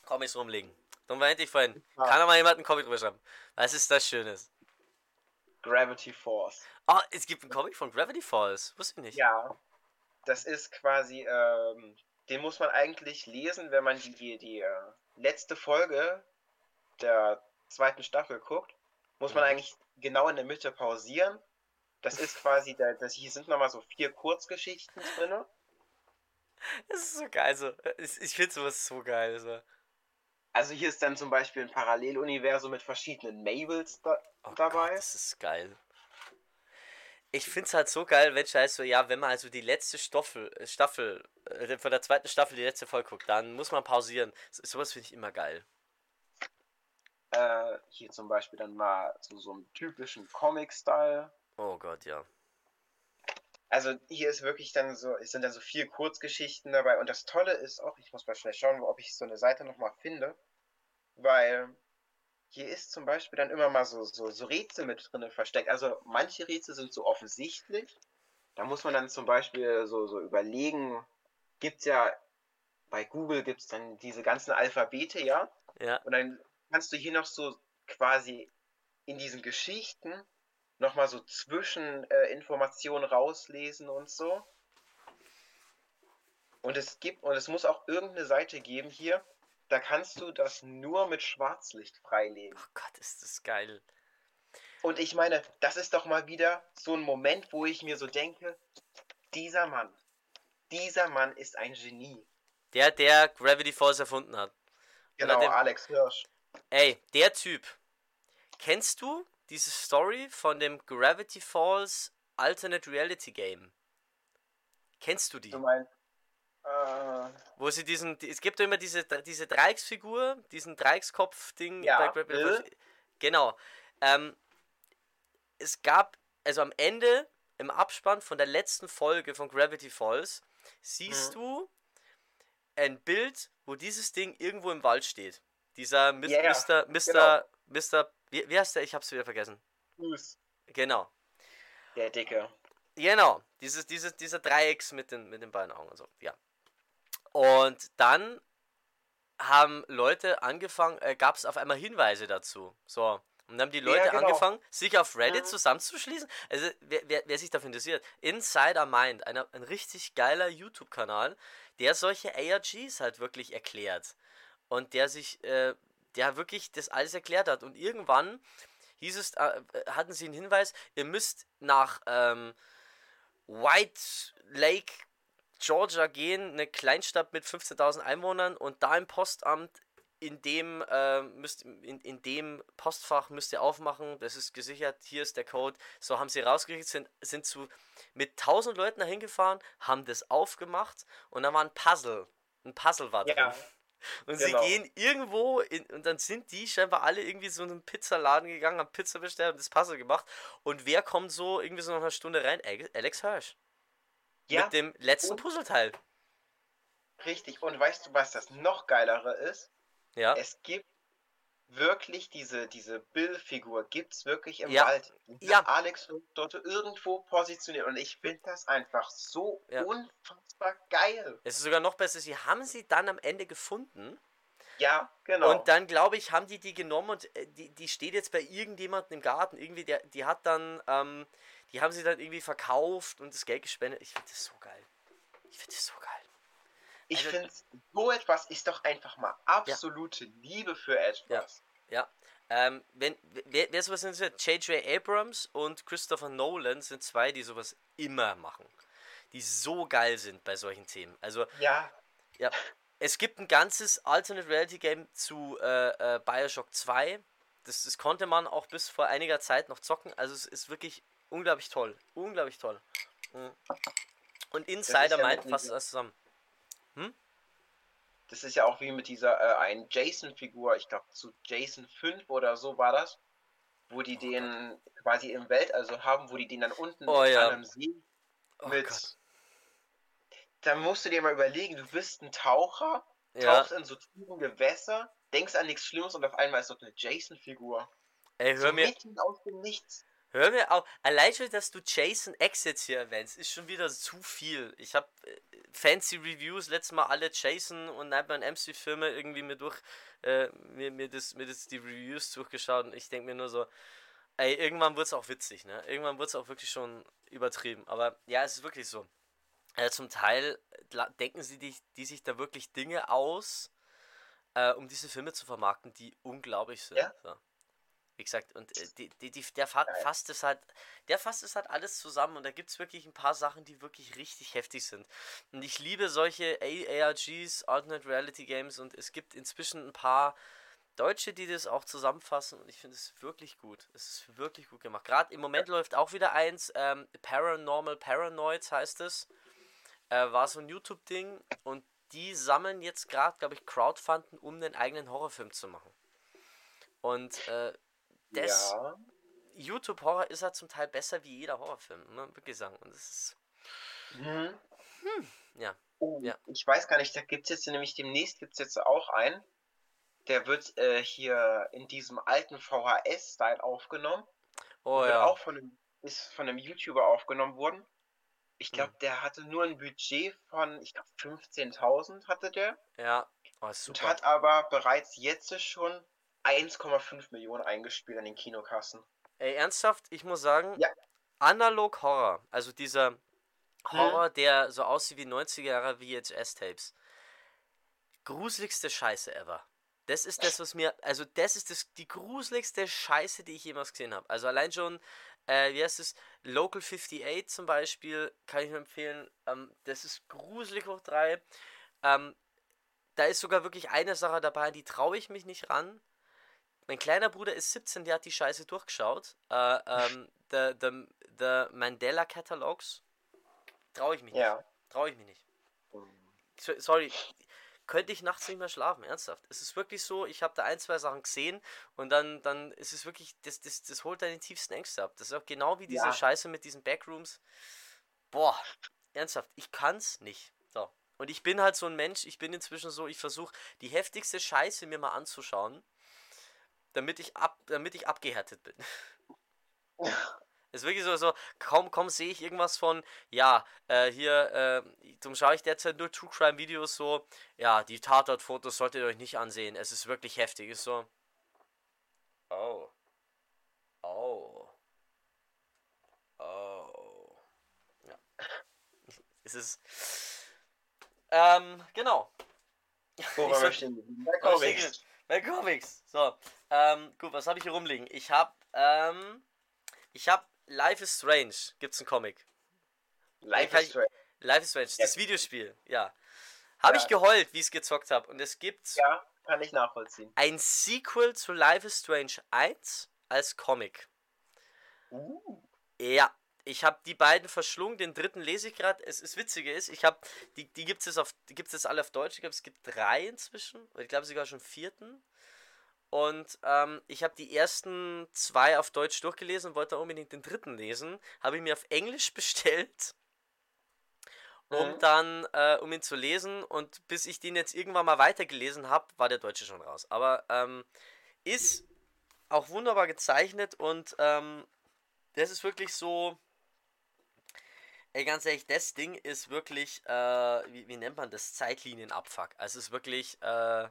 Comics rumliegen? Dann meinte ich vorhin, ah. kann mal jemand einen Comic drüber schreiben? Was ist das Schönes? Gravity Falls. Oh, es gibt einen Comic von Gravity Falls. Wusste ich nicht. Ja. Das ist quasi, ähm, den muss man eigentlich lesen, wenn man die, die, die äh, letzte Folge der zweiten Staffel guckt. Muss man mhm. eigentlich genau in der Mitte pausieren. Das ist quasi, der, das, hier sind nochmal so vier Kurzgeschichten drin. [laughs] Das ist so geil. Also, ich, ich finde sowas so geil. So. Also hier ist dann zum Beispiel ein Paralleluniversum mit verschiedenen Mabels da, oh dabei. Gott, das ist geil. Ich finde es halt so geil, wenn heißt so, ja, wenn man also die letzte Staffel, äh, Staffel, äh, von der zweiten Staffel die letzte Folge guckt, dann muss man pausieren. So, sowas finde ich immer geil. Äh, hier zum Beispiel dann mal so, so einen typischen Comic-Style. Oh Gott, ja. Also hier ist wirklich dann so, es sind dann so vier Kurzgeschichten dabei und das Tolle ist auch, ich muss mal schnell schauen, ob ich so eine Seite nochmal finde, weil hier ist zum Beispiel dann immer mal so, so, so Rätsel mit drin versteckt. Also manche Rätsel sind so offensichtlich. Da muss man dann zum Beispiel so, so überlegen, gibt es ja, bei Google gibt es dann diese ganzen Alphabete, ja? Ja. Und dann kannst du hier noch so quasi in diesen Geschichten nochmal so Zwischeninformationen äh, rauslesen und so. Und es gibt, und es muss auch irgendeine Seite geben hier, da kannst du das nur mit Schwarzlicht freilegen. Oh Gott, ist das geil. Und ich meine, das ist doch mal wieder so ein Moment, wo ich mir so denke, dieser Mann, dieser Mann ist ein Genie. Der, der Gravity Falls erfunden hat. Genau, dem, Alex Hirsch. Ey, der Typ. Kennst du diese Story von dem Gravity Falls Alternate Reality Game? Kennst du die? Du meinst, äh, Wo sie diesen, es gibt ja immer diese, diese Dreiecksfigur, diesen Dreieckskopf-Ding ja, bei Gravity Falls. Genau. Ähm, es gab, also am Ende, im Abspann von der letzten Folge von Gravity Falls, siehst mhm. du ein Bild, wo dieses Ding irgendwo im Wald steht. Dieser Mr. Yeah, Mr. Mr. Genau. Mr. Wie, wie heißt der? Ich hab's wieder vergessen. Bruce. Genau. Der Dicke. Genau. Dieses, dieses, dieser Dreiecks mit den, mit den beiden Augen und so. Ja. Und dann haben Leute angefangen, äh, gab es auf einmal Hinweise dazu. So. Und dann haben die Leute ja, genau. angefangen, sich auf Reddit mhm. zusammenzuschließen. Also, wer, wer, wer, sich dafür interessiert, Insider Mind, einer, ein richtig geiler YouTube-Kanal, der solche ARGs halt wirklich erklärt. Und der sich, äh, der wirklich das alles erklärt hat. Und irgendwann hieß es, äh, hatten sie einen Hinweis, ihr müsst nach ähm, White Lake Georgia gehen, eine Kleinstadt mit 15.000 Einwohnern und da im Postamt in dem, äh, müsst, in, in dem Postfach müsst ihr aufmachen, das ist gesichert, hier ist der Code. So haben sie rausgekriegt, sind, sind zu, mit 1000 Leuten dahin gefahren, haben das aufgemacht und da war ein Puzzle. Ein Puzzle war drin. Ja, und genau. sie gehen irgendwo in, und dann sind die scheinbar alle irgendwie so in einen Pizzaladen gegangen, haben Pizza bestellt und das Puzzle gemacht. Und wer kommt so irgendwie so nach einer Stunde rein? Alex Hirsch. Ja. Mit dem letzten und, Puzzleteil. Richtig. Und weißt du, was das noch geilere ist? Ja. Es gibt wirklich diese, diese Bill-Figur, gibt es wirklich im ja. Wald. Ja. Alex dort irgendwo positioniert. Und ich finde das einfach so ja. unfassbar geil. Es ist sogar noch besser, sie haben sie dann am Ende gefunden. Ja, genau. Und dann, glaube ich, haben die die genommen und äh, die, die steht jetzt bei irgendjemandem im Garten. Irgendwie, der, die hat dann, ähm, die haben sie dann irgendwie verkauft und das Geld gespendet. Ich finde das so geil. Ich finde das so geil. Ich also, finde, so etwas ist doch einfach mal absolute ja. Liebe für etwas. Ja. ja. Ähm, wenn, wer, wer sowas interessiert, J.J. Abrams und Christopher Nolan sind zwei, die sowas immer machen. Die so geil sind bei solchen Themen. Also, ja. Ja. Es gibt ein ganzes Alternate Reality Game zu äh, äh, Bioshock 2. Das, das konnte man auch bis vor einiger Zeit noch zocken. Also, es ist wirklich unglaublich toll. Unglaublich toll. Mhm. Und Insider ja meint fast das zusammen. Hm? Das ist ja auch wie mit dieser äh, einen Jason-Figur, ich glaube zu Jason 5 oder so war das, wo die oh den Gott. quasi im Weltall so haben, wo die den dann unten oh, ja. an einem See oh mit. Gott. Da musst du dir mal überlegen, du bist ein Taucher, tauchst ja. in so tiefen Gewässer, denkst an nichts Schlimmes und auf einmal ist dort eine Jason-Figur. Ey, hör so mir. aus dem Nichts. Hör mir auf. Allein schon, dass du Jason jetzt hier erwähnst, ist schon wieder zu viel. Ich habe äh, fancy Reviews letztes Mal alle Jason und Nightmare MC Filme irgendwie mir durch äh, mir, mir, das, mir das die Reviews durchgeschaut und ich denke mir nur so, ey, irgendwann wird es auch witzig, ne? Irgendwann wird es auch wirklich schon übertrieben. Aber ja, es ist wirklich so. Äh, zum Teil denken sie die, die sich da wirklich Dinge aus, äh, um diese Filme zu vermarkten, die unglaublich sind. Ja. So. Wie gesagt, und äh, die, die, die, der fa fasst es halt, der fasst es halt alles zusammen und da gibt es wirklich ein paar Sachen, die wirklich richtig heftig sind. Und ich liebe solche ARGs, Alternate Reality Games, und es gibt inzwischen ein paar Deutsche, die das auch zusammenfassen und ich finde es wirklich gut. Es ist wirklich gut gemacht. Gerade im Moment läuft auch wieder eins, ähm, Paranormal Paranoids heißt es. Äh, war so ein YouTube-Ding und die sammeln jetzt gerade, glaube ich, Crowdfunden, um einen eigenen Horrorfilm zu machen. Und äh, das Ja. YouTube-Horror ist halt zum Teil besser wie jeder Horrorfilm, ne? wirklich sagen. Und das ist, Mhm. ja. Oh, Ja. Ich weiß gar nicht, da gibt es jetzt nämlich demnächst gibt's jetzt auch einen. Der wird äh, hier in diesem alten VHS-Style aufgenommen. Oh ja. auch von einem, ist von einem YouTuber aufgenommen worden. Ich glaube, Hm. der hatte nur ein Budget von, ich glaube, 15.000 hatte der. Ja. Oh, ist Und super. hat aber bereits jetzt schon 1,5 Millionen eingespielt an den Kinokassen. Ey, ernsthaft, ich muss sagen, Ja. Analog Horror, also dieser Horror, der so aussieht wie 90er Jahre VHS-Tapes. Gruseligste Scheiße ever. Das ist das, was mir, also das ist das, die gruseligste Scheiße, die ich jemals gesehen habe. Also allein schon, äh, wie heißt es, Local 58 zum Beispiel, kann ich nur empfehlen. Ähm, das ist gruselig hoch drei. Ähm, da ist sogar wirklich eine Sache dabei, die traue ich mich nicht ran. Mein kleiner Bruder ist 17, der hat die Scheiße durchgeschaut. Äh, ähm, [laughs] the, the, the Mandela Catalogs. Traue ich mich Ja. nicht. Traue ich mich nicht. So, sorry. Könnte ich nachts nicht mehr schlafen, ernsthaft. Es ist wirklich so, ich habe da ein, zwei Sachen gesehen und dann, dann ist es wirklich, das, das, das holt deine tiefsten Ängste ab. Das ist auch genau wie diese Ja. Scheiße mit diesen Backrooms. Boah, ernsthaft, ich kann's nicht. So. Und ich bin halt so ein Mensch, ich bin inzwischen so, ich versuche die heftigste Scheiße mir mal anzuschauen, damit ich ab, damit ich abgehärtet bin. ist wirklich so, so kaum, kaum sehe ich irgendwas von, ja, äh, hier, äh, darum schaue ich derzeit nur True Crime Videos so, ja, die Tatortfotos solltet ihr euch nicht ansehen, es ist wirklich heftig, ist so, oh, oh, oh, ja, es ist, ähm, genau, Wo Ich wir soll- stehen geblieben? Bei Comics. bei Comics. So, ähm, gut, was habe ich hier rumliegen? Ich habe, ähm, ich habe Life is Strange. Gibt's einen Comic? Life is Strange. Life is Strange, Ja. das Videospiel, ja. Habe Ja. ich geheult, wie ich es gezockt habe. Und es gibt Ja, kann ich nachvollziehen. ein Sequel zu Life is Strange 1 als Comic. Uh. Ja, ich habe die beiden verschlungen, den dritten lese ich gerade. Es ist witzige ist, ich habe die die gibt's jetzt auf die gibt's jetzt alle auf Deutsch. Ich glaube, es gibt drei inzwischen, ich glaube sogar schon vierten. Und ähm, ich habe die ersten zwei auf Deutsch durchgelesen und wollte unbedingt den dritten lesen. Habe ich mir auf Englisch [laughs] bestellt, um Mhm. dann, äh, um ihn zu lesen. Und bis ich den jetzt irgendwann mal weitergelesen habe, war der Deutsche schon raus. Aber ähm, ist auch wunderbar gezeichnet und ähm, das ist wirklich so. Ey, ganz ehrlich, das Ding ist wirklich, äh, wie, wie nennt man das? Zeitlinienabfuck. Also es ist wirklich, äh,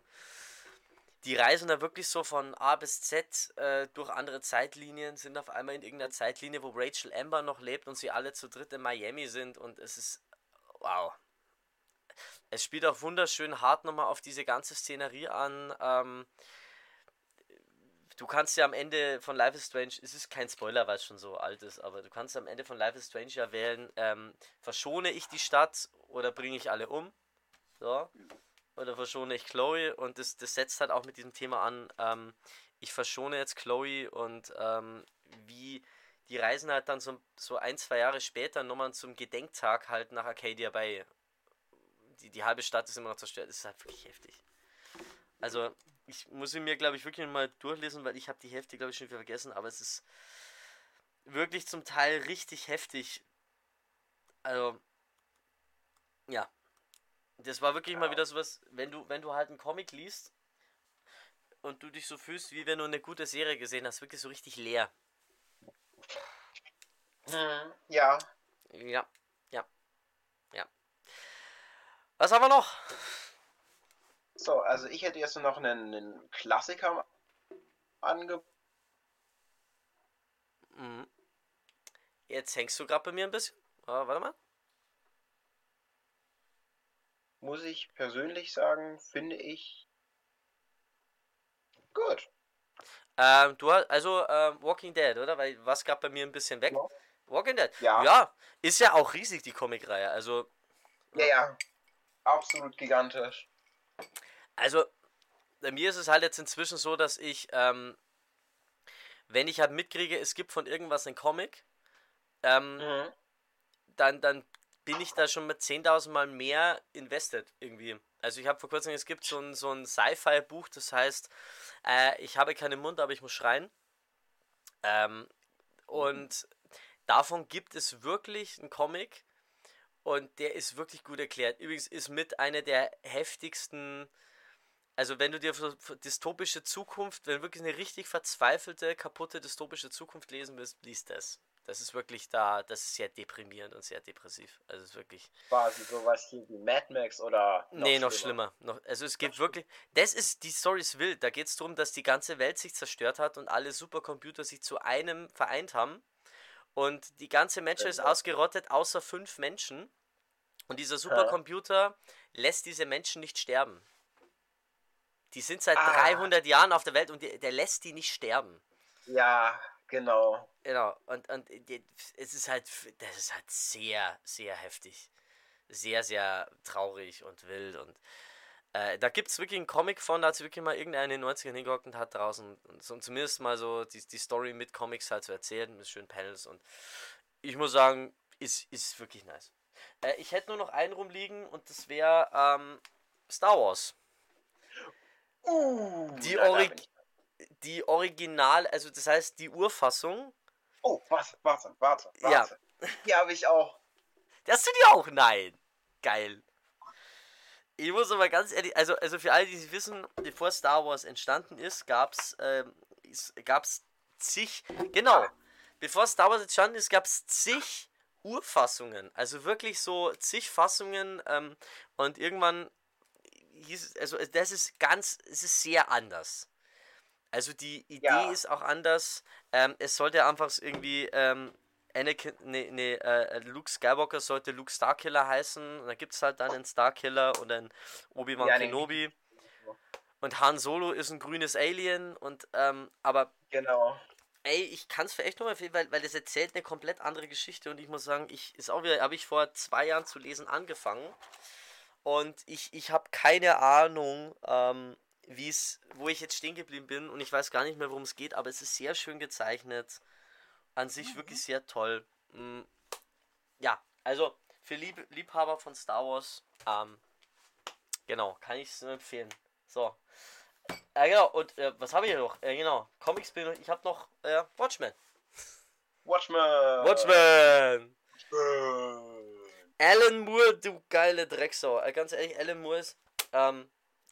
die reisen da wirklich so von A bis Z äh, durch andere Zeitlinien, sind auf einmal in irgendeiner Zeitlinie, wo Rachel Amber noch lebt und sie alle zu dritt in Miami sind und es ist, wow. Es spielt auch wunderschön hart nochmal auf diese ganze Szenerie an. Ähm, du kannst ja am Ende von Life is Strange, es ist kein Spoiler, weil es schon so alt ist, aber du kannst am Ende von Life is Strange ja wählen, ähm, verschone ich die Stadt oder bringe ich alle um? So. Oder verschone ich Chloe und das, das setzt halt auch mit diesem Thema an, ähm, ich verschone jetzt Chloe und ähm, wie die reisen halt dann so, so ein, zwei Jahre später nochmal zum Gedenktag halt nach Arcadia Bay. Die, die halbe Stadt ist immer noch zerstört. Das ist halt wirklich heftig. Also, ich muss ihn mir, glaube ich, wirklich mal durchlesen, weil ich habe die Hälfte, glaube ich, schon wieder vergessen, aber es ist wirklich zum Teil richtig heftig. Also, ja. Das war wirklich mal Ja. wieder sowas, wenn du, wenn du halt einen Comic liest und du dich so fühlst, wie wenn du eine gute Serie gesehen hast, wirklich so richtig leer. Mhm. Ja. Ja, ja, ja. Was haben wir noch? So, also ich hätte jetzt noch einen, einen Klassiker ange... Mhm. Jetzt hängst du gerade bei mir ein bisschen. Aber warte mal. Muss ich persönlich sagen, finde ich gut. Ähm, du hast, also ähm, Walking Dead, oder? Weil was gab bei mir ein bisschen weg? Ja. Walking Dead. Ja. ja, ist ja auch riesig, die Comicreihe. Also, Ja, ja. Absolut gigantisch. also, bei mir ist es halt jetzt inzwischen so, dass ich, ähm, wenn ich halt mitkriege, es gibt von irgendwas einen Comic, ähm, Mhm. dann, dann bin ich da schon mit 10.000 Mal mehr invested irgendwie. Also ich habe vor kurzem, es gibt so ein, so ein Sci-Fi-Buch, das heißt, äh, ich habe keinen Mund, aber ich muss schreien. Ähm, und davon gibt es wirklich einen Comic und der ist wirklich gut erklärt. Übrigens ist mit einer der heftigsten, also wenn du dir dystopische Zukunft, wenn du wirklich eine richtig verzweifelte, kaputte dystopische Zukunft lesen willst, liest das. Das ist wirklich da, das ist sehr deprimierend und sehr depressiv. Also es ist wirklich. Quasi sowas hier wie Mad Max oder. nee, noch schlimmer. Noch, also es geht wirklich. Das ist, die Story ist wild. Da geht es darum, dass die ganze Welt sich zerstört hat und alle Supercomputer sich zu einem vereint haben. Und die ganze Menschheit ist Ja. ausgerottet, außer fünf Menschen. Und dieser Supercomputer lässt diese Menschen nicht sterben. Die sind seit Ah. 300 Jahren auf der Welt und der, der lässt die nicht sterben. Ja, genau. Genau, und, und die- es ist halt, das ist halt sehr, sehr heftig. Sehr, sehr traurig und wild. Und äh, da gibt es wirklich einen Comic von, da hat sich wirklich mal irgendeiner in den 90ern hingehockt und hat draußen und so, zumindest mal so die, die Story mit Comics halt zu erzählen, mit schönen Panels. Und ich muss sagen, ist, ist wirklich nice. Äh, ich hätte nur noch einen rumliegen und das wäre ähm, Star Wars. Uh, Die na, da Ori- bin ich- Die Original, also das heißt die Urfassung. Oh, warte, warte, warte, Ja. warte. Die habe ich auch. Hast du die auch? Nein. Geil. Ich muss aber ganz ehrlich, also, also für alle, die es wissen, bevor Star Wars entstanden ist, gab es ähm, es- gab's zig, genau, bevor Star Wars entstanden ist, gab es zig Urfassungen, also wirklich so zig Fassungen ähm, und irgendwann hieß es, also das ist ganz, es ist sehr anders. Also die Idee Ja. ist auch anders. Ähm, es sollte einfach irgendwie ähm, Anakin, nee, nee, äh, Luke Skywalker sollte Luke Starkiller heißen. Und da gibt es halt dann einen Starkiller und einen Obi-Wan Ja, Kenobi. Und Han Solo ist ein grünes Alien. Und, ähm, aber Genau. ey, ich kann es vielleicht nur empfehlen, weil, weil das erzählt eine komplett andere Geschichte. Und ich muss sagen, ich ist auch wieder, habe ich vor zwei Jahren zu lesen angefangen. Und ich, ich habe keine Ahnung, ähm, wie es, wo ich jetzt stehen geblieben bin. Und ich weiß gar nicht mehr, worum es geht, aber es ist sehr schön gezeichnet. An sich wirklich sehr toll. Mm, Ja, also für Lieb Liebhaber von Star Wars, ähm, genau, kann ich es nur empfehlen. So. Äh, genau, und äh, was habe ich hier noch? Äh, genau, Comics bin ich, ich habe noch äh, Watchmen. Watchmen. Watchmen! Watchmen. Alan Moore, du geile Drecksau. Äh, ganz ehrlich, Alan Moore ist. Ähm,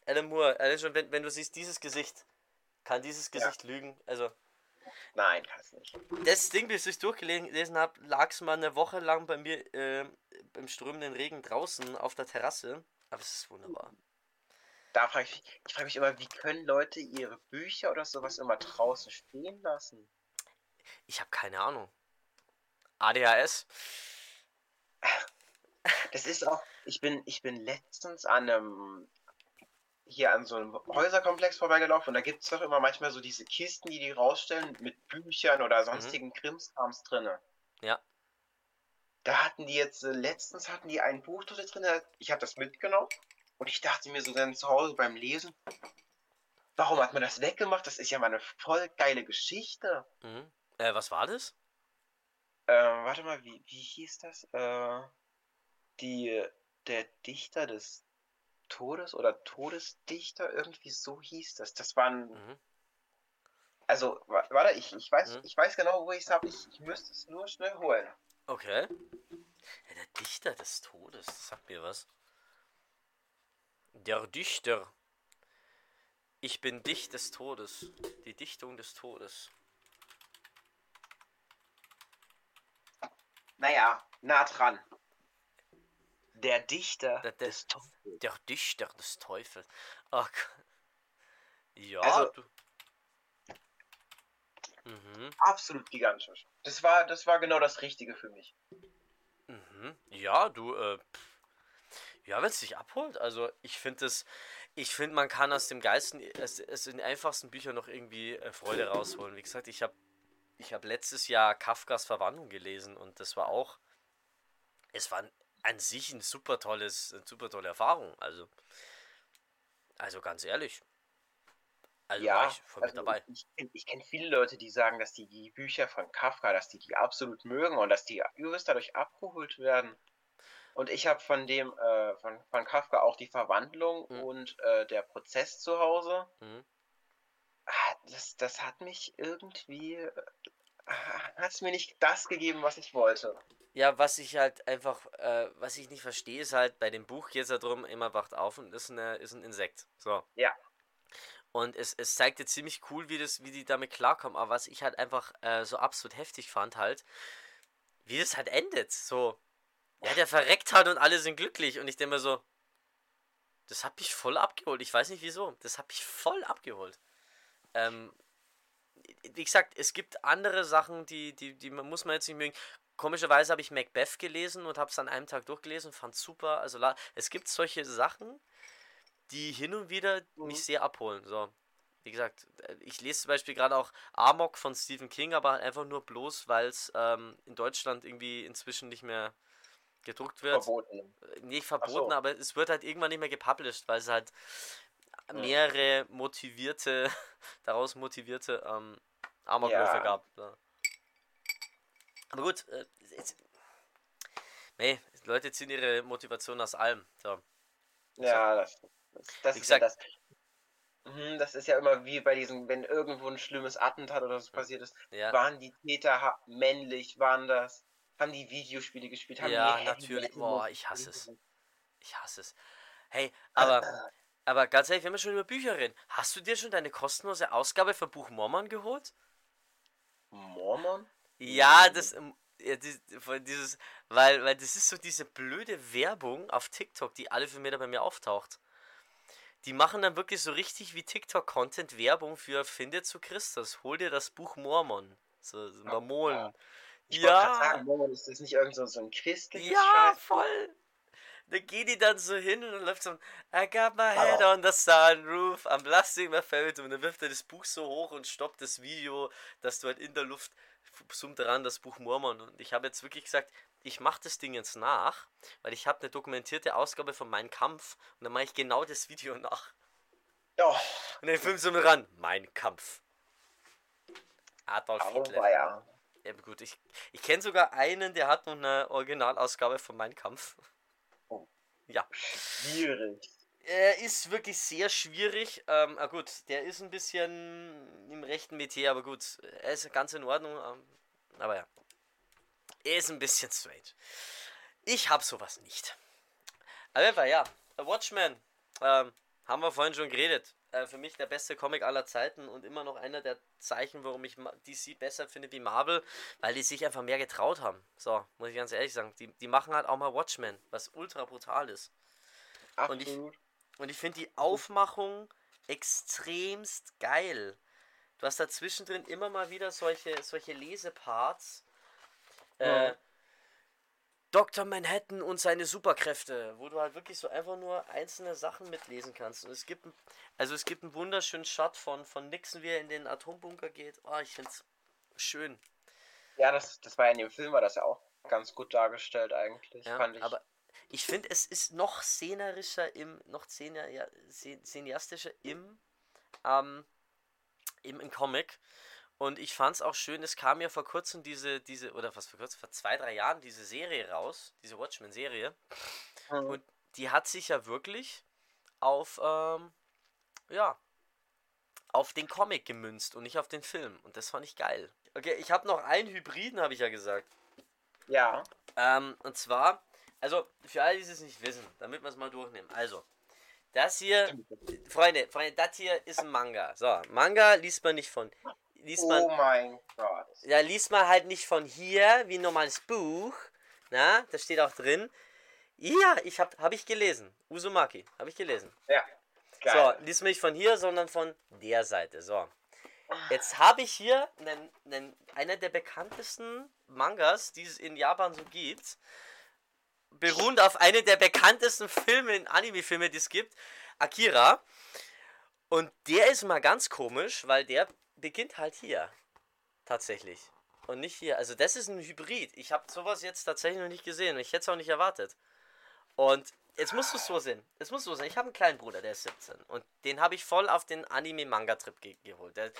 Alan Moore, allein schon, wenn, wenn du siehst, dieses Gesicht, kann dieses Ja. Gesicht lügen. Also, Nein, kann's nicht. das Ding, bis ich es durchgelesen habe, lag es mal eine Woche lang bei mir äh, im strömenden Regen draußen auf der Terrasse. Aber es ist wunderbar. Da frage ich mich, ich frage mich immer, wie können Leute ihre Bücher oder sowas immer draußen stehen lassen? Ich habe keine Ahnung. ADHS? Das ist auch, ich bin, ich bin letztens an einem, hier an so einem Häuserkomplex vorbeigelaufen und da gibt es doch immer manchmal so diese Kisten, die die rausstellen mit Büchern oder sonstigen Krimskrams drinne. Ja. Da hatten die jetzt, äh, letztens hatten die ein Buch drin, ich habe das mitgenommen und ich dachte mir so dann zu Hause beim Lesen, warum hat man das weggemacht? Das ist ja mal eine voll geile Geschichte. Mhm. Äh, was war das? Äh, warte mal, wie, wie hieß das? Äh, die, der Dichter des Todes oder Todesdichter, irgendwie so hieß das. Das waren, Mhm. also, wa- warte, ich, ich weiß, Mhm. ich weiß genau, wo ich es habe. Ich, ich müsste es nur schnell holen. Okay. Ja, der Dichter des Todes, das sagt mir was. Der Dichter. Ich bin dicht des Todes. Die Dichtung des Todes. Naja, nah dran. Der Dichter Der- der- des Todes. Der Dichter des Teufels. Ach. Ja, Also- du. Mhm. Absolut gigantisch. Das war, das war genau das Richtige für mich. Mhm. Ja, du, äh, ja, wenn es dich abholt, also ich finde es, ich finde, man kann aus dem Geisten, es, es in den einfachsten Büchern noch irgendwie äh, Freude rausholen. Wie gesagt, ich habe ich hab letztes Jahr Kafkas Verwandlung gelesen und das war auch, es war an sich ein super tolles, eine super tolle Erfahrung. Also, also ganz ehrlich. Also Ja, war ich voll mit also dabei. ich, ich, ich kenne viele Leute, die sagen, dass die die Bücher von Kafka, dass die die absolut mögen und dass die übelst dadurch abgeholt werden. Und ich habe von dem, äh, von, von Kafka auch die Verwandlung Mhm. und äh, der Prozess zu Hause. Mhm. Ah, Das, das hat mich irgendwie, äh, hat es mir nicht das gegeben, was ich wollte. Ja, was ich halt einfach, äh, was ich nicht verstehe, ist halt, bei dem Buch geht es ja darum, immer wacht auf und ist, eine, ist ein Insekt. So. Ja. Und es, es zeigt dir ziemlich cool, wie, das, wie die damit klarkommen. Aber was ich halt einfach äh, so absolut heftig fand, halt, wie das halt endet. So, ja, der verreckt halt und alle sind glücklich. Und ich denke mir so, das hat mich voll abgeholt. Ich weiß nicht wieso. Das hat mich voll abgeholt. Ähm, wie gesagt, es gibt andere Sachen, die, die, die man- muss man jetzt nicht mögen. Komischerweise habe ich Macbeth gelesen und habe es an einem Tag durchgelesen, fand super. Also es gibt solche Sachen, die hin und wieder Mhm. mich sehr abholen. So, wie gesagt, äh, ich lese zum Beispiel gerade auch Amok von Stephen King, aber halt einfach nur bloß, weil es ähm, in Deutschland irgendwie inzwischen nicht mehr gedruckt wird. Verboten. Äh, Nicht verboten, so. aber es wird halt irgendwann nicht mehr gepublished, weil es halt Ja. mehrere motivierte, [laughs] daraus motivierte ähm, Amokläufe Ja. gab. Ja. Aber gut, äh, jetzt, nee, Leute ziehen ihre Motivation aus allem. So. Ja, das, das, Wie ist ja das. Mhm, Das ist ja immer wie bei diesen, wenn irgendwo ein schlimmes Attentat oder so passiert ist, Ja, waren die Täter männlich, waren das, haben die Videospiele gespielt, haben Ja, die natürlich. Heavy Boah, ich hasse es. ich hasse es. Hey, aber, aber ganz ehrlich, wenn wir schon über Bücher reden, hast du dir schon deine kostenlose Ausgabe für Buch Mormon geholt? Mormon? Ja, das, ähm, ja, dieses, weil, weil das ist so diese blöde Werbung auf TikTok, die alle für Meter bei mir auftaucht. Die machen dann wirklich so richtig wie TikTok-Content Werbung für Finde zu Christus. Hol dir das Buch Mormon. So, so Mormonen. Ich wollte gerade Ja, sagen, Mormon, ist das nicht irgend so, so ein christliches ja, Scheiß? voll. Da geht die dann so hin und dann läuft so ein I got my head on the sunroof, I'm blasting my favorite und dann wirft er das Buch so hoch und stoppt das Video, dass du halt in der Luft summt dran das Buch Mormon und ich habe jetzt wirklich gesagt, ich mache das Ding jetzt nach, weil ich habe eine dokumentierte Ausgabe von Mein Kampf und dann mache ich genau das Video nach. Oh, Und dann filmst du mir ran, Mein Kampf. Adolf Hitler. auweia. Ja, gut, ich, ich kenne sogar einen, der hat noch eine Originalausgabe von Mein Kampf. Oh. Ja. Schwierig. Er ist wirklich sehr schwierig. Ähm, ah gut, der ist ein bisschen im rechten Metier, aber gut, er ist ganz in Ordnung. Ähm, aber ja. Er ist ein bisschen strange. Ich hab sowas nicht. Aber ja, Watchmen. Ähm, haben wir vorhin schon geredet. Äh, für mich der beste Comic aller Zeiten und immer noch einer der Zeichen, warum ich DC besser finde wie Marvel, weil die sich einfach mehr getraut haben. So, muss ich ganz ehrlich sagen. Die, die machen halt auch mal Watchmen, was ultra brutal ist. Und ich- Absolut. Und ich finde die Aufmachung extremst geil. Du hast da zwischendrin immer mal wieder solche, solche Leseparts. Äh, Ja. Dr. Manhattan und seine Superkräfte, wo du halt wirklich so einfach nur einzelne Sachen mitlesen kannst. Und es gibt, also es gibt einen wunderschönen Shot von, von Nixon, wie er in den Atombunker geht. Oh, ich find's schön. Ja, das, das war ja in dem Film, war das ja auch ganz gut dargestellt eigentlich, Ja, fand ich. aber ich finde, es ist noch szenerischer im, noch szenia, ja, cineastischer im, ähm, im, im Comic. Und ich fand es auch schön, es kam ja vor kurzem diese, diese, oder was vor kurzem, vor zwei, drei Jahren diese Serie raus, diese Watchmen-Serie. Mhm. Und die hat sich ja wirklich auf, ähm, ja, auf den Comic gemünzt und nicht auf den Film. Und das fand ich geil. Okay, ich habe noch einen Hybriden, habe ich ja gesagt. ja, Ähm, und zwar, also für alle, die es nicht wissen, damit wir es mal durchnehmen. Also, das hier, Freunde, Freunde, das hier ist ein Manga. So, Manga liest man nicht von, liest man, oh mein Gott. ja, liest man halt nicht von hier, wie ein normales Buch. Na, da steht auch drin. Ja, ich hab, hab ich gelesen. Uzumaki, habe ich gelesen. Ja, So, geil. liest man nicht von hier, sondern von der Seite. So. Jetzt habe ich hier einen, einen, einer der bekanntesten Mangas, die es in Japan so gibt. Beruhend auf einen der bekanntesten Filme, Anime-Filme, die es gibt. Akira. Und der ist mal ganz komisch, weil der beginnt halt hier. Tatsächlich. Und nicht hier. Also das ist ein Hybrid. Ich habe sowas jetzt tatsächlich noch nicht gesehen. Ich hätte es auch nicht erwartet. Und jetzt musst du es so sehen. Jetzt musst du so sehen. Ich habe einen kleinen Bruder, der ist 17. Und den habe ich voll auf den Anime-Manga-Trip ge geholt. Der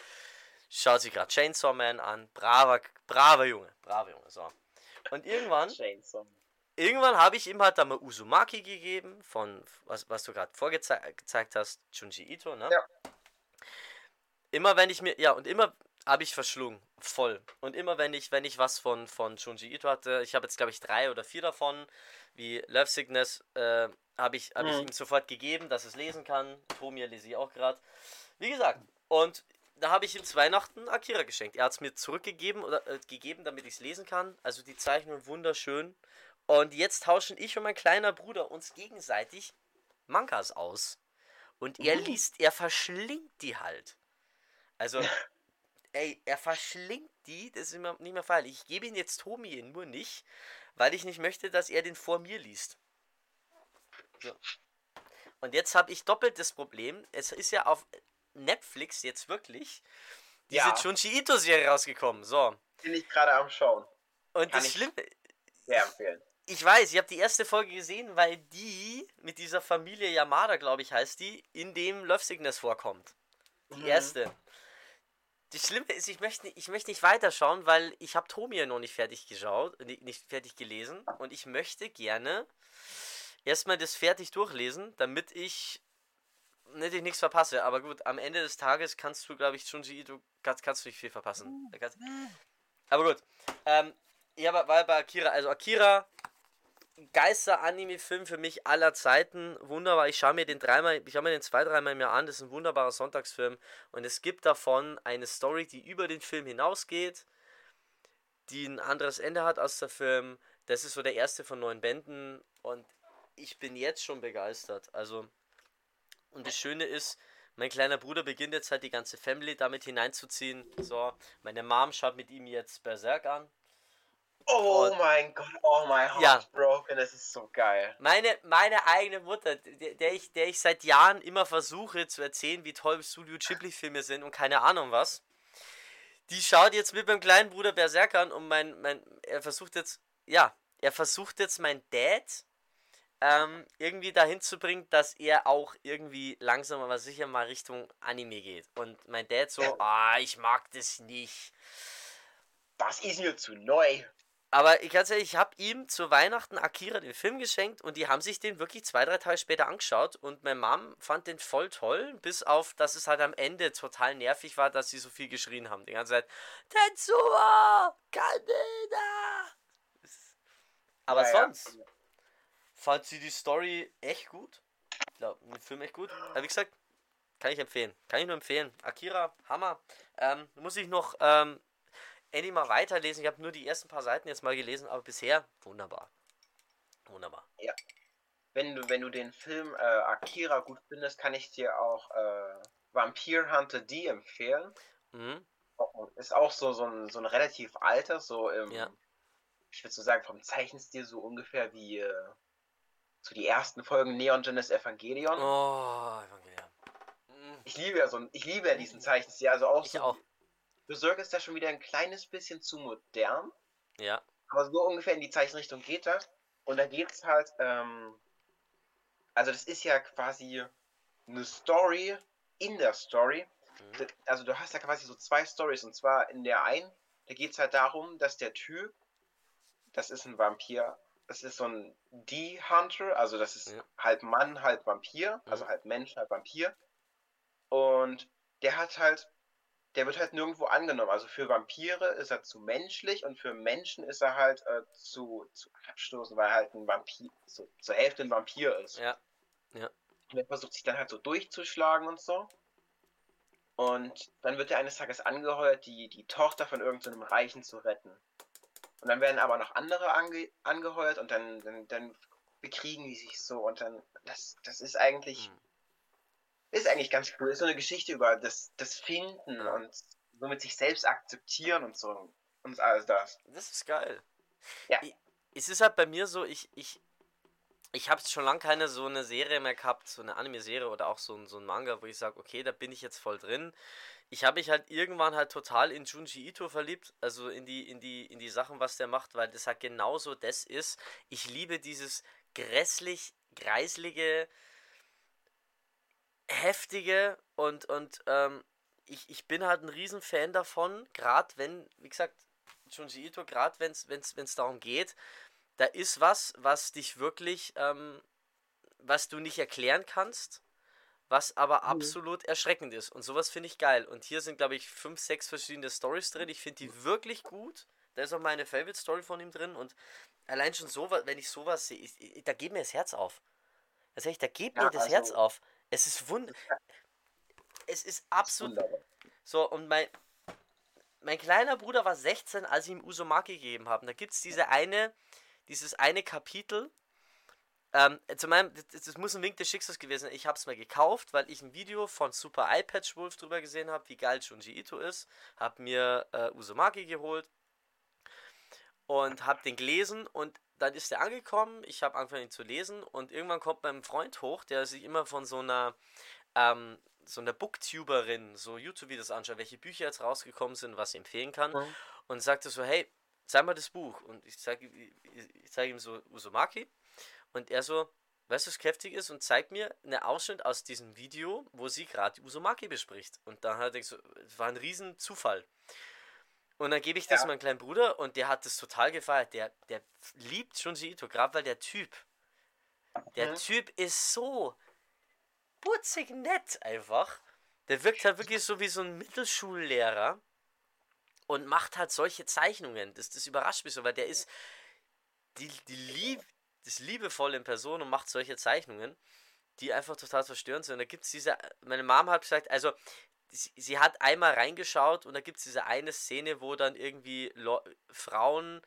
schaut sich gerade Chainsaw Man an. Braver, braver Junge. Braver Junge. So. Und irgendwann. Chainsaw. Irgendwann habe ich ihm halt da mal Uzumaki gegeben, von was, was du gerade vorgezeigt hast, Junji Ito, ne? Ja. Immer wenn ich mir, ja, und immer habe ich verschlungen, voll. Und immer wenn ich, wenn ich was von, von Junji Ito hatte, ich habe jetzt glaube ich drei oder vier davon, wie Love Sickness, äh, habe ich, hab ich Mhm. ihm sofort gegeben, dass es lesen kann. Tomia lese ich auch gerade. Wie gesagt, und da habe ich ihm zu Weihnachten Akira geschenkt. Er hat es mir zurückgegeben oder äh, gegeben, damit ich es lesen kann. Also die Zeichnung wunderschön. Und jetzt tauschen ich und mein kleiner Bruder uns gegenseitig Mangas aus. Und er Mhm. liest, er verschlingt die halt. Also, ey, er verschlingt die, das ist immer nicht mehr feierlich. Ich gebe ihn jetzt Tomi nur nicht, weil ich nicht möchte, dass er den vor mir liest. So. Und jetzt habe ich doppelt das Problem. Es ist ja auf Netflix jetzt wirklich diese Ja. Junji Ito-Serie rausgekommen. So. Bin ich gerade am Schauen. Und Kann das ich- Schlimme, Sehr empfehlen. Ich weiß, ich habe die erste Folge gesehen, weil die mit dieser Familie Yamada, glaube ich, heißt die, in dem Love Sickness vorkommt. Die Mhm. erste. Das Schlimme ist, ich möchte, ich möchte nicht weiterschauen, weil ich habe Tomia noch nicht fertig geschaut, nicht, fertig gelesen und ich möchte gerne erstmal das fertig durchlesen, damit ich nicht ich nichts verpasse. Aber gut, am Ende des Tages kannst du, glaube ich, Junji Ito, kannst, kannst du nicht viel verpassen. Kannst- Aber gut. Ähm, ja, aber weil bei Akira, also Akira, Geister-Anime-Film für mich aller Zeiten. Wunderbar. Ich schaue mir den dreimal, ich schaue mir den zwei, dreimal im Jahr an. Das ist ein wunderbarer Sonntagsfilm. Und es gibt davon eine Story, die über den Film hinausgeht, die ein anderes Ende hat als der Film. Das ist so der erste von neun Bänden. Und ich bin jetzt schon begeistert. Also, und das Schöne ist, mein kleiner Bruder beginnt jetzt halt die ganze Family damit hineinzuziehen. So, meine Mom schaut mit ihm jetzt Berserk an. Oh Und- mein Gott, oh my heart Ja. broken, das ist so geil. Meine, meine eigene Mutter, der, der, ich, der ich seit Jahren immer versuche zu erzählen, wie toll Studio Ghibli-Filme sind und keine Ahnung was, die schaut jetzt mit meinem kleinen Bruder Berserk an und mein, mein, er versucht jetzt, ja, er versucht jetzt mein Dad ähm, irgendwie dahin zu bringen, dass er auch irgendwie langsam aber sicher mal Richtung Anime geht. Und mein Dad so, ah, ich mag das nicht. Das ist mir zu neu. Aber ich ganz ehrlich, ich habe ihm zu Weihnachten Akira den Film geschenkt und die haben sich den wirklich zwei, drei Tage später angeschaut und meine Mom fand den voll toll, bis auf, dass es halt am Ende total nervig war, dass sie so viel geschrien haben. Die ganze Zeit, Tetsuo, Kaneda. Aber Ja, ja. sonst fand sie die Story echt gut. Ich glaube, den Film echt gut. Aber wie gesagt, kann ich empfehlen. Kann ich nur empfehlen. Akira, Hammer. Ähm, muss ich noch ähm, endlich mal weiterlesen. Ich habe nur die ersten paar Seiten jetzt mal gelesen, aber bisher wunderbar. Wunderbar. Wenn du, wenn du den Film äh, Akira gut findest, kann ich dir auch äh, Vampire Hunter D empfehlen. Mhm. Ist auch so, so, ein, so ein relativ alter, so im, Ja. ich würde so sagen, vom Zeichenstil so ungefähr wie äh, so die ersten Folgen Neon Genesis Evangelion. Oh, Evangelion. Mhm. Ich liebe ja so ich liebe ja diesen Zeichenstil. Also auch Ich so, auch. Berserk ist da schon wieder ein kleines bisschen zu modern. Ja. Aber so ungefähr in die Zeichenrichtung geht das. Und da geht's halt, ähm, also das ist ja quasi eine Story in der Story. Mhm. Also du hast ja quasi so zwei Stories. Und zwar in der einen, da geht's halt darum, dass der Typ, das ist ein Vampir, das ist so ein D-Hunter, also das ist Ja. halb Mann, halb Vampir, also Mhm. halb Mensch, halb Vampir. Und der hat halt, der wird halt nirgendwo angenommen. Also für Vampire ist er zu menschlich und für Menschen ist er halt äh, zu, zu abstoßen, weil er halt ein Vampir, so, zur Hälfte ein Vampir ist. Ja. Und er versucht sich dann halt so durchzuschlagen und so. Und dann wird er eines Tages angeheuert, die, die Tochter von irgendeinem Reichen zu retten. Und dann werden aber noch andere ange, angeheuert und dann, dann, dann bekriegen die sich so und dann, das, das ist eigentlich, Mhm. Ist eigentlich ganz cool. Ist so eine Geschichte über das, das Finden und somit sich selbst akzeptieren und so und alles das. Das ist geil. Ja. Ich, es ist halt bei mir so, ich, ich, ich habe schon lange keine so eine Serie mehr gehabt, so eine Anime-Serie oder auch so ein, so ein Manga, wo ich sage, okay, da bin ich jetzt voll drin. Ich habe mich halt irgendwann halt total in Junji Ito verliebt, also in die, in die, in die Sachen, was der macht, weil das halt genauso das ist. Ich liebe dieses grässlich, greislige, heftige und, und ähm, ich, ich bin halt ein Riesenfan davon, gerade wenn, wie gesagt, Junji Ito, gerade wenn es darum geht, da ist was, was dich wirklich, ähm, was du nicht erklären kannst, was aber mhm. absolut erschreckend ist. Und sowas finde ich geil. Und hier sind, glaube ich, fünf, sechs verschiedene Stories drin. Ich finde die wirklich gut. Da ist auch meine Favorite Story von ihm drin. Und allein schon so, wenn ich sowas sehe, da geht mir das Herz auf. Tatsächlich, da geht ja, mir das also, Herz auf. Es ist wund. Es ist absolut. So, und mein, mein kleiner Bruder war 16, als ich ihm Usomaki gegeben habe. Da gibt es diese eine, dieses eine Kapitel. Ähm, zu meinem, das, das, muss ein Wink des Schicksals gewesen sein. Ich habe es mir gekauft, weil ich ein Video von Super iPad Wolf drüber gesehen habe, wie geil Junji Ito ist. Habe mir äh, Uzumaki geholt und habe den gelesen und dann ist der angekommen. Ich habe angefangen ihn zu lesen und irgendwann kommt mein Freund hoch, der sich immer von so einer ähm, so einer Booktuberin so YouTube-Videos anschaut, welche Bücher jetzt rausgekommen sind, was sie empfehlen kann mhm. und sagte so, hey, zeig mal das Buch. Und ich zeige ich zeig ihm so Usumaki. Und er so, weißt du, was kräftig ist? Und zeigt mir einen Ausschnitt aus diesem Video, wo sie gerade Usumaki bespricht. Und dann hat er so, es war ein riesen Zufall. Und dann gebe ich das ja. meinem kleinen Bruder und der hat das total gefeiert. Der, der liebt Junji Ito, gerade weil der Typ, der mhm. Typ ist so putzig nett einfach. Der wirkt halt wirklich so wie so ein Mittelschullehrer und macht halt solche Zeichnungen. Das, das überrascht mich so, weil der ist die, die Lieb, das liebevoll in Person und macht solche Zeichnungen, die einfach total verstörend sind. Und da gibt es diese, meine Mom hat gesagt, also sie, sie hat einmal reingeschaut und da gibt es diese eine Szene, wo dann irgendwie Lo Frauen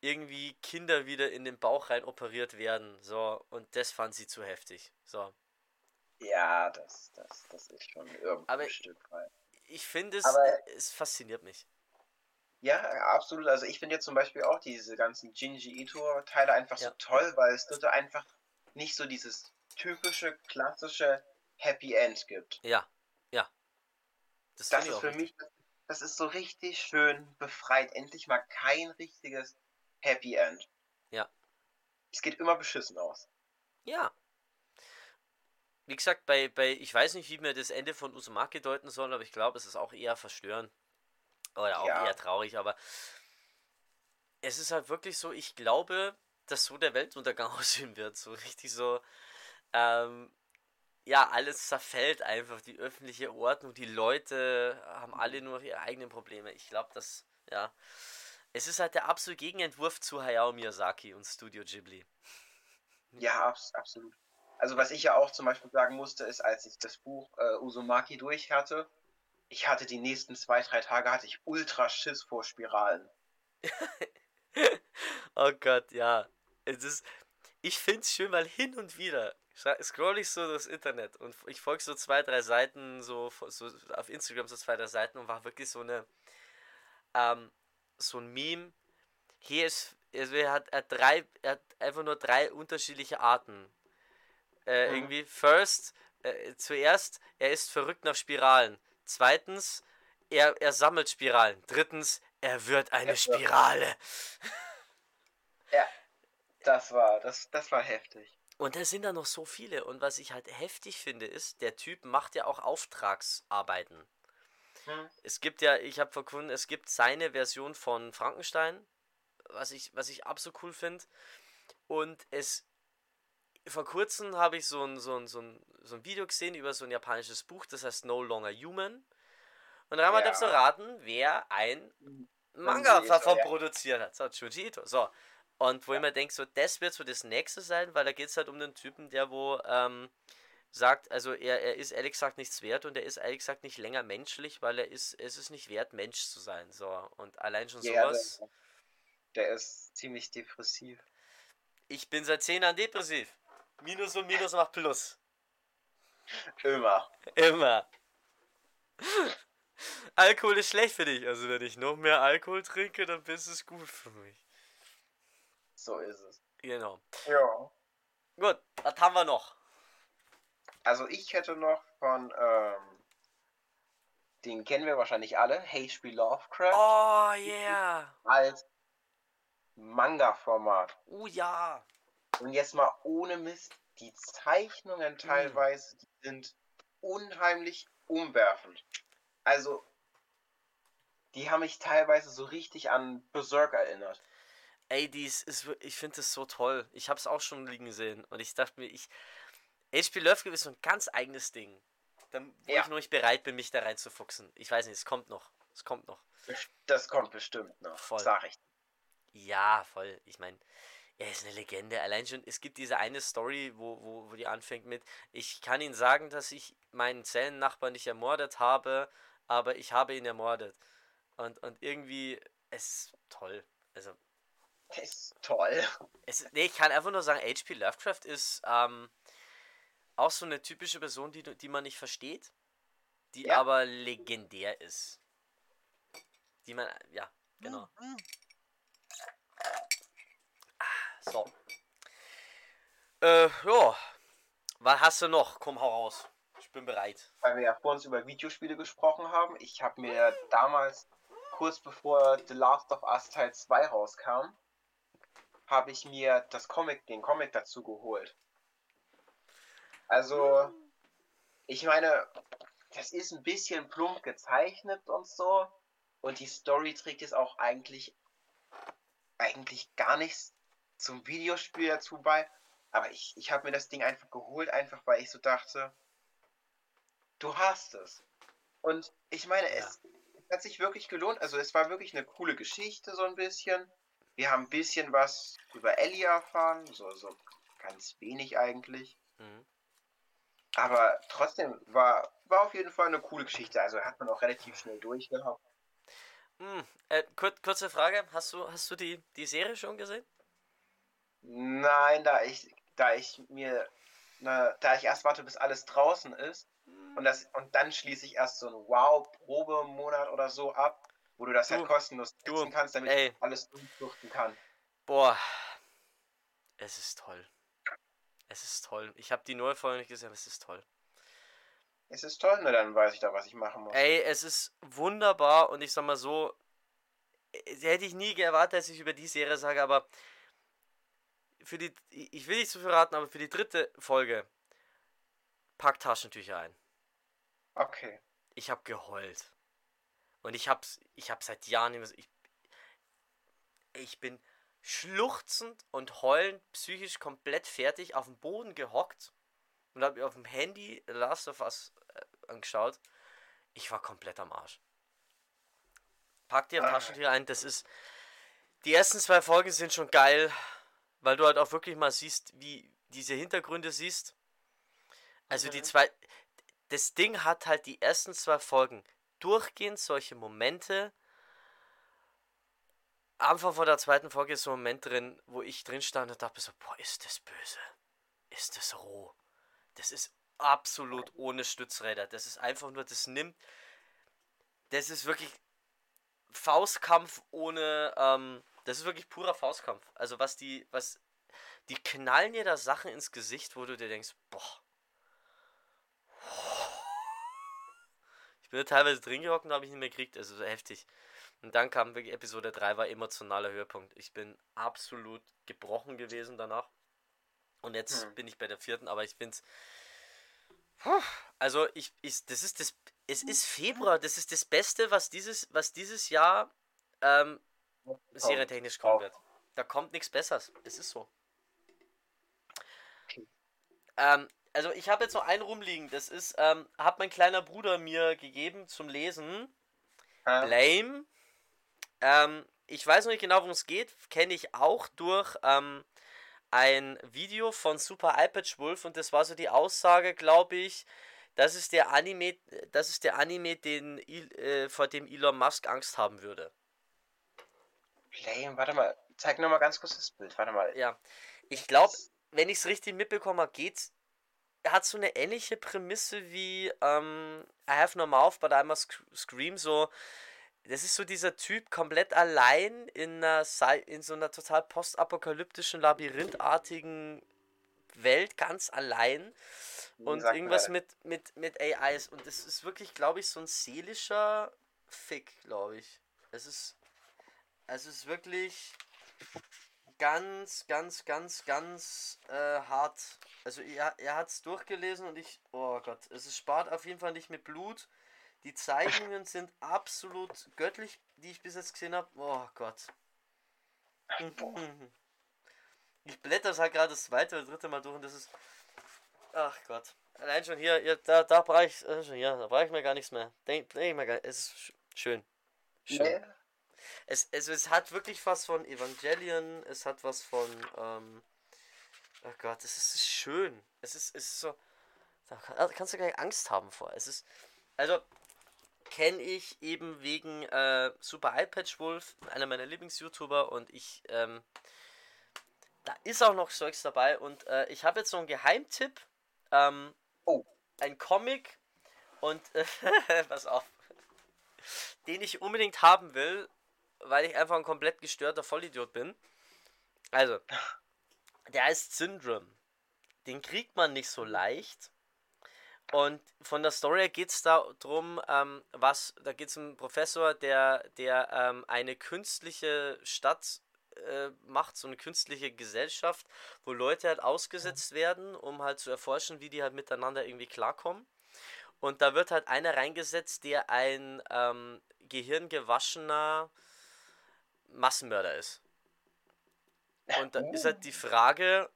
irgendwie Kinder wieder in den Bauch rein operiert werden. So, und das fand sie zu heftig. So. Ja, das, das, das ist schon irgendwo Aber ein Stück weit. Ich finde es, Aber es fasziniert mich. Ja, absolut. Also ich finde jetzt zum Beispiel auch diese ganzen Jinji Ito-Teile einfach ja. so toll, weil es dort einfach nicht so dieses typische, klassische Happy End gibt. Ja. Das, das ist für richtig. mich, das ist so richtig schön befreit. Endlich mal kein richtiges Happy End. Ja. Es geht immer beschissen aus. Ja. Wie gesagt, bei, bei, ich weiß nicht, wie mir das Ende von Usumaki deuten soll, aber ich glaube, es ist auch eher verstörend. Oder auch ja. eher traurig, aber es ist halt wirklich so, ich glaube, dass so der Weltuntergang [laughs] aussehen wird. So richtig so, ähm, ja, alles zerfällt einfach. Die öffentliche Ordnung, die Leute haben alle nur ihre eigenen Probleme. Ich glaube, dass, ja, es ist halt der absolute Gegenentwurf zu Hayao Miyazaki und Studio Ghibli. [laughs] Ja, abs absolut. Also was ich ja auch zum Beispiel sagen musste, ist, als ich das Buch äh, Uzumaki durch hatte, ich hatte die nächsten zwei, drei Tage hatte ich ultra Schiss vor Spiralen. [laughs] oh Gott, ja. Es ist, ich finde es schön, weil hin und wieder scroll ich so durchs Internet und ich folge so zwei, drei Seiten, so, so auf Instagram so zwei, drei Seiten und war wirklich so eine, ähm, so ein Meme. Hier ist, also er hat, er drei, er hat einfach nur drei unterschiedliche Arten. Äh, mhm. Irgendwie, first, äh, zuerst, er ist verrückt nach Spiralen. Zweitens, er, er sammelt Spiralen. Drittens, er wird eine Spirale. Ja, das war, das, das war heftig. Und da sind da noch so viele. Und was ich halt heftig finde, ist, der Typ macht ja auch Auftragsarbeiten. Hm. Es gibt ja, ich habe verkunden, es gibt seine Version von Frankenstein, was ich, was ich absolut cool finde. Und es vor kurzem habe ich so ein, so, ein, so, ein, so ein Video gesehen über so ein japanisches Buch, das heißt No Longer Human. Und da haben wir ja. so raten, wer ein Manga davon ja. produziert hat. So, Chuji Ito. So. Und wo ja. ich mir denke, so, das wird so das nächste sein, weil da geht es halt um den Typen, der wo ähm, sagt, also er, er ist ehrlich gesagt nichts wert und er ist ehrlich gesagt nicht länger menschlich, weil er ist, es ist nicht wert, Mensch zu sein. So. Und allein schon sowas. Der, der ist ziemlich depressiv. Ich bin seit 10 Jahren depressiv. Minus und Minus macht Plus. Immer. Immer. [laughs] Alkohol ist schlecht für dich. Also wenn ich noch mehr Alkohol trinke, dann ist es gut für mich. So ist es. Genau. Ja. Gut, was haben wir noch? Also ich hätte noch von, ähm, den kennen wir wahrscheinlich alle, H.P. Lovecraft Oh, yeah. als Manga-Format. Oh, ja. Und jetzt mal ohne Mist, die Zeichnungen teilweise die sind unheimlich umwerfend. Also, die haben mich teilweise so richtig an Berserk erinnert. Ey, dies ist, wir- ich finde das so toll. Ich habe es auch schon liegen gesehen und ich dachte mir, ich. HP Lovecraft ist so ein ganz eigenes Ding. Dann, wo Ja. ich noch nicht bereit bin, mich da reinzufuchsen. Ich weiß nicht, es kommt noch. Es kommt noch. Das kommt bestimmt noch, Voll. sag ich. Ja, voll. Ich meine, er ist eine Legende. Allein schon, es gibt diese eine Story, wo, wo, wo die anfängt mit, ich kann Ihnen sagen, dass ich meinen Zellennachbarn nicht ermordet habe, aber ich habe ihn ermordet. Und, und irgendwie, es ist toll. Also, Das ist toll. es, nee, ich kann einfach nur sagen, H.P. Lovecraft ist ähm, auch so eine typische Person, die, die man nicht versteht, die Ja. aber legendär ist. Die man, ja, genau. Ah, So. Äh, ja. Was hast du noch? Komm, hau raus. Ich bin bereit. Weil wir ja vor uns über Videospiele gesprochen haben. Ich habe mir damals, kurz bevor The Last of Us Teil 2 rauskam, habe ich mir das Comic, den Comic dazu geholt. Also, ich meine, das ist ein bisschen plump gezeichnet und so. Und die Story trägt jetzt auch eigentlich, eigentlich gar nichts zum Videospiel dazu bei. Aber ich, ich habe mir das Ding einfach geholt, einfach weil ich so dachte, du hast es. Und ich meine, Ja. es, es hat sich wirklich gelohnt. Also es war wirklich eine coole Geschichte, so ein bisschen. Wir haben ein bisschen was über Ellie erfahren, so, so ganz wenig eigentlich. Mhm. Aber trotzdem war, war auf jeden Fall eine coole Geschichte. Also hat man auch relativ schnell durchgehabt. Hm, äh, kur kurze Frage. Hast du, hast du die, die Serie schon gesehen? Nein, da ich, da ich mir, na, da ich erst warte, bis alles draußen ist und das und dann schließe ich erst so einen Wow-Probemonat oder so ab, wo du das Du, halt kostenlos du, testen kannst, damit ey. ich alles durchsuchten kann. Boah. Es ist toll. Es ist toll. Ich habe die neue Folge nicht gesehen, aber es ist toll. Es ist toll, ne, dann weiß ich da, was ich machen muss. Ey, es ist wunderbar und ich sag mal so, äh, hätte ich nie erwartet, dass ich über die Serie sage, aber für die, ich will nicht zu viel raten, aber für die dritte Folge packt Taschentücher ein. Okay. Ich habe geheult. Und ich hab's, ich hab seit Jahren immer so, ich, ich bin schluchzend und heulend psychisch komplett fertig auf dem Boden gehockt und habe mir auf dem Handy Last of Us äh, angeschaut. Ich war komplett am Arsch. Pack dir Ah. Taschentücher ein, das ist. Die ersten zwei Folgen sind schon geil, weil du halt auch wirklich mal siehst, wie diese Hintergründe siehst. Also die Mhm. zwei. Das Ding hat halt die ersten zwei Folgen durchgehend solche Momente. Am Anfang von der zweiten Folge ist so ein Moment drin, wo ich drin stand und dachte so, boah, ist das böse? Ist das roh? Das ist absolut ohne Stützräder. Das ist einfach nur, das nimmt. Das ist wirklich Faustkampf ohne. Ähm, das ist wirklich purer Faustkampf. Also was die, was. Die knallen dir da Sachen ins Gesicht, wo du dir denkst, boah. Bin da teilweise drin gehockt und habe ich nicht mehr gekriegt. Also so heftig. Und dann kam wirklich Episode 3, war emotionaler Höhepunkt. Ich bin absolut gebrochen gewesen danach. Und jetzt Hm. bin ich bei der vierten, aber ich bin's. Also ich, ich, das ist das, es ist Februar, das ist das Beste, was dieses, was dieses Jahr ähm, serientechnisch kommen wird. Da kommt nichts Besseres. Es ist so. Ähm, also ich habe jetzt noch einen rumliegen. Das ist, ähm, hat mein kleiner Bruder mir gegeben zum Lesen. Äh, Blame. Ähm, ich weiß noch nicht genau, worum es geht. Kenne ich auch durch ähm, ein Video von Super iPad Wolf und das war so die Aussage, glaube ich, das ist der Anime, das ist der Anime, den äh, vor dem Elon Musk Angst haben würde. Blame, warte mal, zeig nochmal ganz kurz das Bild. Warte mal. Ja, ich glaube, wenn ich es richtig mitbekommen habe, geht's. Er hat so eine ähnliche Prämisse wie ähm, I Have No Mouth, but I Must Sc- Scream. So, das ist so dieser Typ komplett allein in, einer, in so einer total postapokalyptischen, labyrinthartigen Welt ganz allein und irgendwas mit, mit, mit AIs. Und es ist wirklich, glaube ich, so ein seelischer Fick, glaube ich. Es ist. Es ist wirklich ganz, ganz, ganz, ganz äh, hart. Also er, er hat es durchgelesen und ich. Oh Gott, es ist, spart auf jeden Fall nicht mit Blut. Die Zeichnungen sind absolut göttlich, die ich bis jetzt gesehen habe. Oh Gott. [laughs] Ich blätter es halt gerade das zweite oder dritte Mal durch und das ist. Ach Gott. Allein schon hier, hier da, da brauche ich, äh, hier, da ich mir gar nichts mehr. Denk, denk ich mir gar Es ist sch- schön. Schön. Nee, Es, es, es hat wirklich was von Evangelion, es hat was von, ähm, oh Gott, es ist schön. Es ist, es ist so, da kann- da kannst du gar nicht Angst haben vor. Es ist, also, kenne ich eben wegen äh, Super iPatch Wolf, einer meiner Lieblings-YouTuber und ich, ähm, da ist auch noch Zeugs dabei und äh, ich habe jetzt so einen Geheimtipp, ähm, Oh. ein Comic und, äh, [laughs] pass auf, den ich unbedingt haben will, weil ich einfach ein komplett gestörter Vollidiot bin. Also, der heißt Syndrome. Den kriegt man nicht so leicht. Und von der Story geht es darum, ähm, was, da geht es um einen Professor, der, der ähm, eine künstliche Stadt äh, macht, so eine künstliche Gesellschaft, wo Leute halt ausgesetzt werden, um halt zu erforschen, wie die halt miteinander irgendwie klarkommen. Und da wird halt einer reingesetzt, der ein ähm, gehirngewaschener Massenmörder ist. Und da ist halt die Frage,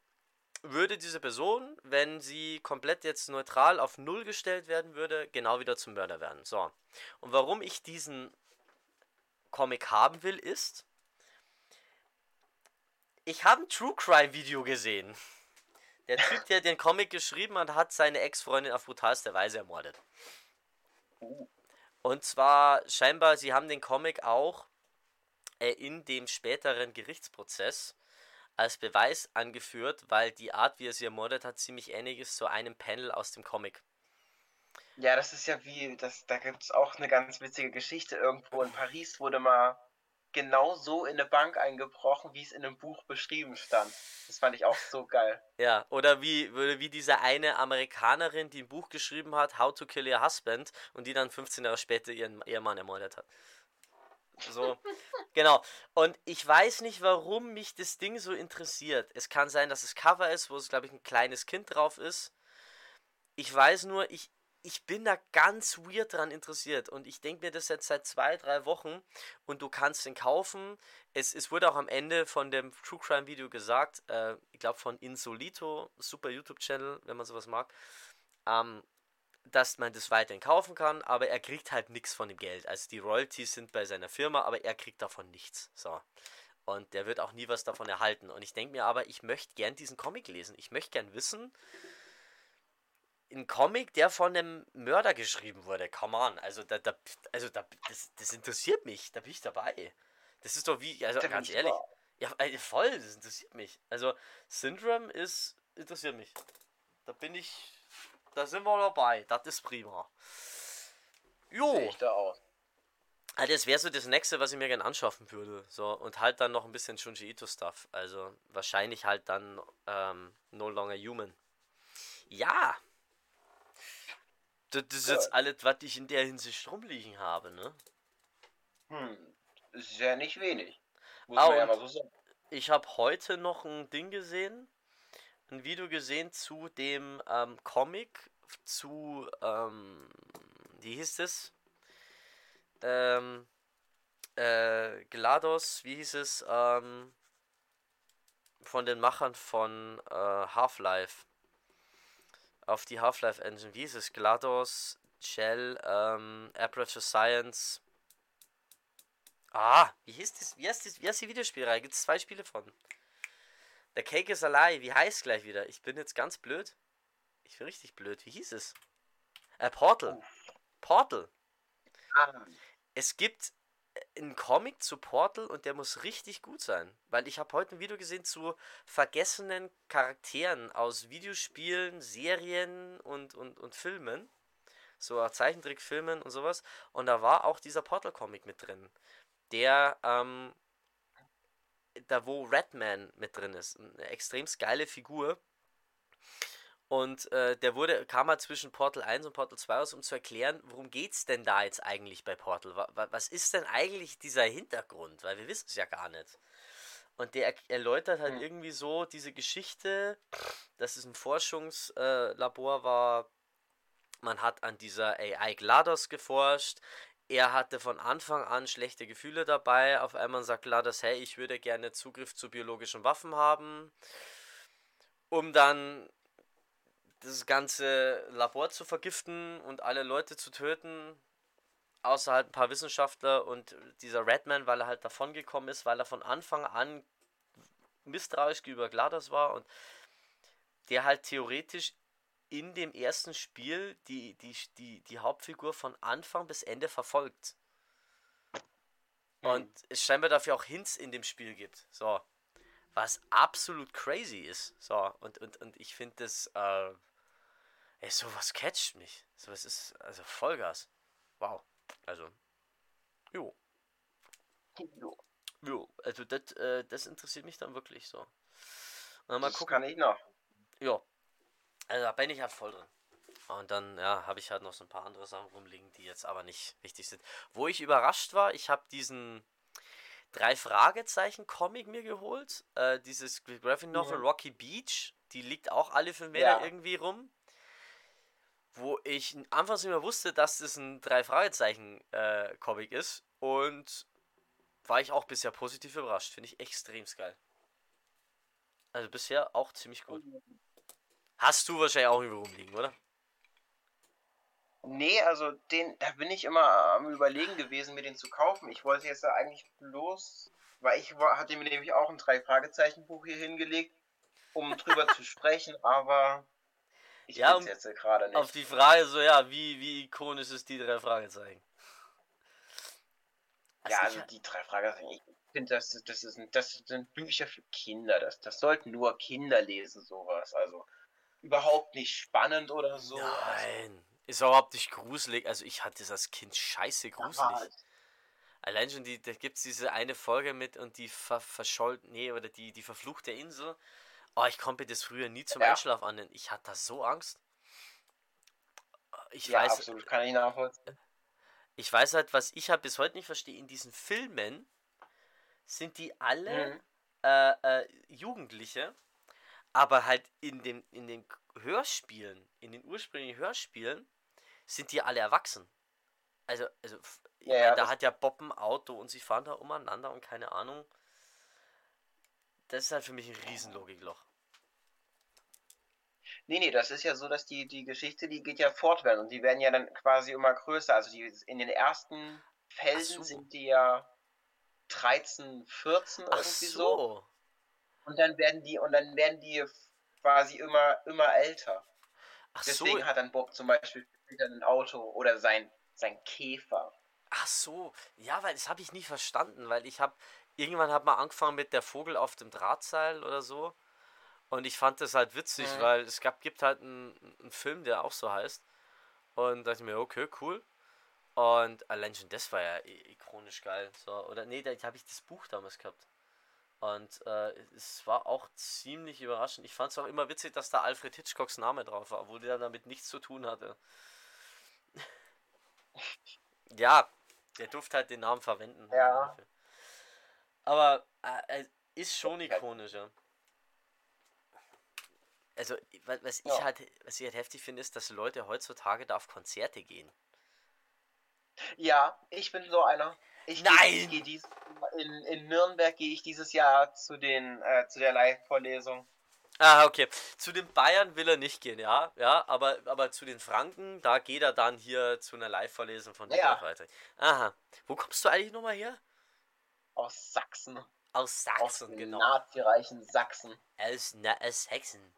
würde diese Person, wenn sie komplett jetzt neutral auf Null gestellt werden würde, genau wieder zum Mörder werden. So. Und warum ich diesen Comic haben will, ist, ich habe ein True Crime Video gesehen. Der Typ, der den Comic geschrieben hat, hat seine Ex-Freundin auf brutalste Weise ermordet. Uh. Und zwar scheinbar, sie haben den Comic auch äh, in dem späteren Gerichtsprozess als Beweis angeführt, weil die Art, wie er sie ermordet hat, ziemlich ähnlich ist zu einem Panel aus dem Comic. Ja, das ist ja wie, das, da gibt es auch eine ganz witzige Geschichte. Irgendwo in Paris wurde mal genau so in eine Bank eingebrochen, wie es in einem Buch beschrieben stand. Das fand ich auch so geil. Ja, oder wie, oder wie diese eine Amerikanerin, die ein Buch geschrieben hat, How to Kill Your Husband, und die dann 15 Jahre später ihren Ehemann ermordet hat. So, genau. Und ich weiß nicht, warum mich das Ding so interessiert. Es kann sein, dass es Cover ist, wo es, glaube ich, ein kleines Kind drauf ist. Ich weiß nur, ich, ich bin da ganz weird dran interessiert. Und ich denke mir das jetzt seit zwei, drei Wochen. Und du kannst den kaufen. Es, es wurde auch am Ende von dem True Crime Video gesagt, äh, ich glaube von Insolito, super YouTube-Channel, wenn man sowas mag, ähm, dass man das weiterhin kaufen kann, aber er kriegt halt nichts von dem Geld. Also die Royalties sind bei seiner Firma, aber er kriegt davon nichts. So. Und der wird auch nie was davon erhalten. Und ich denke mir aber, ich möchte gern diesen Comic lesen. Ich möchte gern wissen, ein Comic, der von einem Mörder geschrieben wurde. Come on. Also, da, da, also da, das, das interessiert mich. Da bin ich dabei. Das ist doch wie, also ganz ich ehrlich. Ja, äh, voll, das interessiert mich. Also, Syndrome ist, interessiert mich. Da bin ich, da sind wir dabei. Das ist prima. Jo, Sehe ich da aus. also das wäre so das nächste, was ich mir gerne anschaffen würde. So, und halt dann noch ein bisschen Junji Ito-Stuff. Also, wahrscheinlich halt dann ähm, No Longer Human. Ja. Das, ist Ja. jetzt alles, was ich in der Hinsicht rumliegen habe, ne? Hm, ist ja nicht wenig. Muss Ah, man ja mal so sagen. Ich habe heute noch ein Ding gesehen, ein Video gesehen zu dem ähm, Comic, zu, ähm, wie hieß es? Ähm, äh, GLaDOS, wie hieß es? Ähm, von den Machern von äh, Half-Life. Auf die Half-Life Engine. Wie hieß es? GLaDOS, Shell, ähm, Aperture Science. Ah, wie hieß das? Wie heißt, das, wie heißt die Videospielreihe? Gibt es zwei Spiele von? The Cake is a Lie. Wie heißt gleich wieder? Ich bin jetzt ganz blöd. Ich bin richtig blöd. Wie hieß es? Äh, Portal. Portal. Ah, Es gibt äh, einen Comic zu Portal und der muss richtig gut sein. Weil ich habe heute ein Video gesehen zu vergessenen Charakteren aus Videospielen, Serien und, und, und Filmen. So Zeichentrickfilmen und sowas. Und da war auch dieser Portal-Comic mit drin. Der, ähm, da wo Redman mit drin ist. Eine extrem geile Figur. Und äh, der wurde, kam halt zwischen Portal 1 und Portal 2 aus, um zu erklären, worum geht's denn da jetzt eigentlich bei Portal? Was, was ist denn eigentlich dieser Hintergrund? Weil wir wissen es ja gar nicht. Und der erläutert halt mhm. irgendwie so diese Geschichte, dass es ein Forschungslabor war. Man hat an dieser AI GLaDOS geforscht. Er hatte von Anfang an schlechte Gefühle dabei. Auf einmal sagt GLaDOS, hey, ich würde gerne Zugriff zu biologischen Waffen haben. Um dann das ganze Labor zu vergiften und alle Leute zu töten, außer halt ein paar Wissenschaftler und dieser Redman, weil er halt davon gekommen ist, weil er von Anfang an misstrauisch gegenüber GLaDOS war und der halt theoretisch in dem ersten Spiel die, die, die, die Hauptfigur von Anfang bis Ende verfolgt. Mhm. Und es scheinbar dafür auch Hints in dem Spiel gibt. So. Was absolut crazy ist. So. Und, und, und ich finde das, äh, ey, sowas catcht mich. Sowas ist, also Vollgas. Wow. Also, jo. Jo. Jo, also das, äh, das interessiert mich dann wirklich so. mal das gucken. kann ich noch. Ja. Also da bin ich ja voll drin. Und dann, ja, habe ich halt noch so ein paar andere Sachen rumliegen, die jetzt aber nicht wichtig sind. Wo ich überrascht war, ich habe diesen drei Fragezeichen Comic mir geholt. Äh, dieses Graphic Novel ja. Rocky Beach. Die liegt auch alle für mich ja. irgendwie rum wo ich anfangs nicht mehr wusste, dass das ein Drei-Fragezeichen-Comic äh, ist. Und war ich auch bisher positiv überrascht. Finde ich extrem geil. Also bisher auch ziemlich gut. Hast du wahrscheinlich auch irgendwo rumliegen, oder? Nee, also den, da bin ich immer am überlegen gewesen, mir den zu kaufen. Ich wollte jetzt da eigentlich bloß, weil ich hatte mir nämlich auch ein Drei-Fragezeichen-Buch hier hingelegt, um drüber zu [laughs] sprechen, aber ich ja, um, jetzt gerade nicht. Auf die Frage so, ja, wie, wie ikonisch ist die drei Fragezeichen? Ja, also die drei Fragezeichen, ich finde, das, das, ist, das sind Bücher für Kinder. Das, das sollten nur Kinder lesen, sowas. Also überhaupt nicht spannend oder so. Nein, also, ist überhaupt nicht gruselig. Also ich hatte das als Kind scheiße gruselig. Ja, Allein schon, die, da gibt es diese eine Folge mit und die ver verschollt, nee, oder die, die verfluchte Insel. Oh, ich konnte das früher nie zum ja. Einschlaf annehmen. Ich hatte da so Angst. Ich ja, weiß, absolut, kann ich nachvollziehen. Ich weiß halt, was ich halt bis heute nicht verstehe, in diesen Filmen sind die alle mhm. äh, äh, Jugendliche, aber halt in, dem, in den Hörspielen, in den ursprünglichen Hörspielen, sind die alle erwachsen. Also, also ja, ja, da hat ja Bob ein Auto und sie fahren da umeinander und keine Ahnung. Das ist halt für mich ein Riesenlogikloch. Nee, nee, das ist ja so, dass die, die Geschichte, die geht ja fortwährend und die werden ja dann quasi immer größer. Also die in den ersten Felsen so. sind die ja 13, 14 Ach irgendwie so. so. Und dann werden die, und dann werden die quasi immer, immer älter. Ach Deswegen so. hat dann Bob zum Beispiel später ein Auto oder sein, sein Käfer. Ach so, ja, weil das habe ich nie verstanden, weil ich habe irgendwann hat man angefangen mit der Vogel auf dem Drahtseil oder so. Und ich fand das halt witzig, mhm. weil es gab, gibt halt einen, einen Film, der auch so heißt. Und dachte ich mir, okay, cool. Und allein schon das war ja ikonisch geil. So, oder nee, da habe ich das Buch damals gehabt. Und äh, es war auch ziemlich überraschend. Ich fand es auch immer witzig, dass da Alfred Hitchcocks Name drauf war, obwohl der damit nichts zu tun hatte. [laughs] ja, der durfte halt den Namen verwenden. Ja. Aber äh, ist schon ikonisch, ja. Also, was ich, ja. halt, was ich halt heftig finde, ist, dass Leute heutzutage da auf Konzerte gehen. Ja, ich bin so einer. Ich Nein! Geh, geh in, in Nürnberg gehe ich dieses Jahr zu, den, äh, zu der Live-Vorlesung. Ah, okay. Zu den Bayern will er nicht gehen, ja. Ja, aber, aber zu den Franken, da geht er dann hier zu einer Live-Vorlesung von der ja. weiter. Aha. Wo kommst du eigentlich nochmal her? Aus Sachsen. Aus Sachsen, aus genau. Nazireichen Sachsen. Aus, na, aus Sachsen.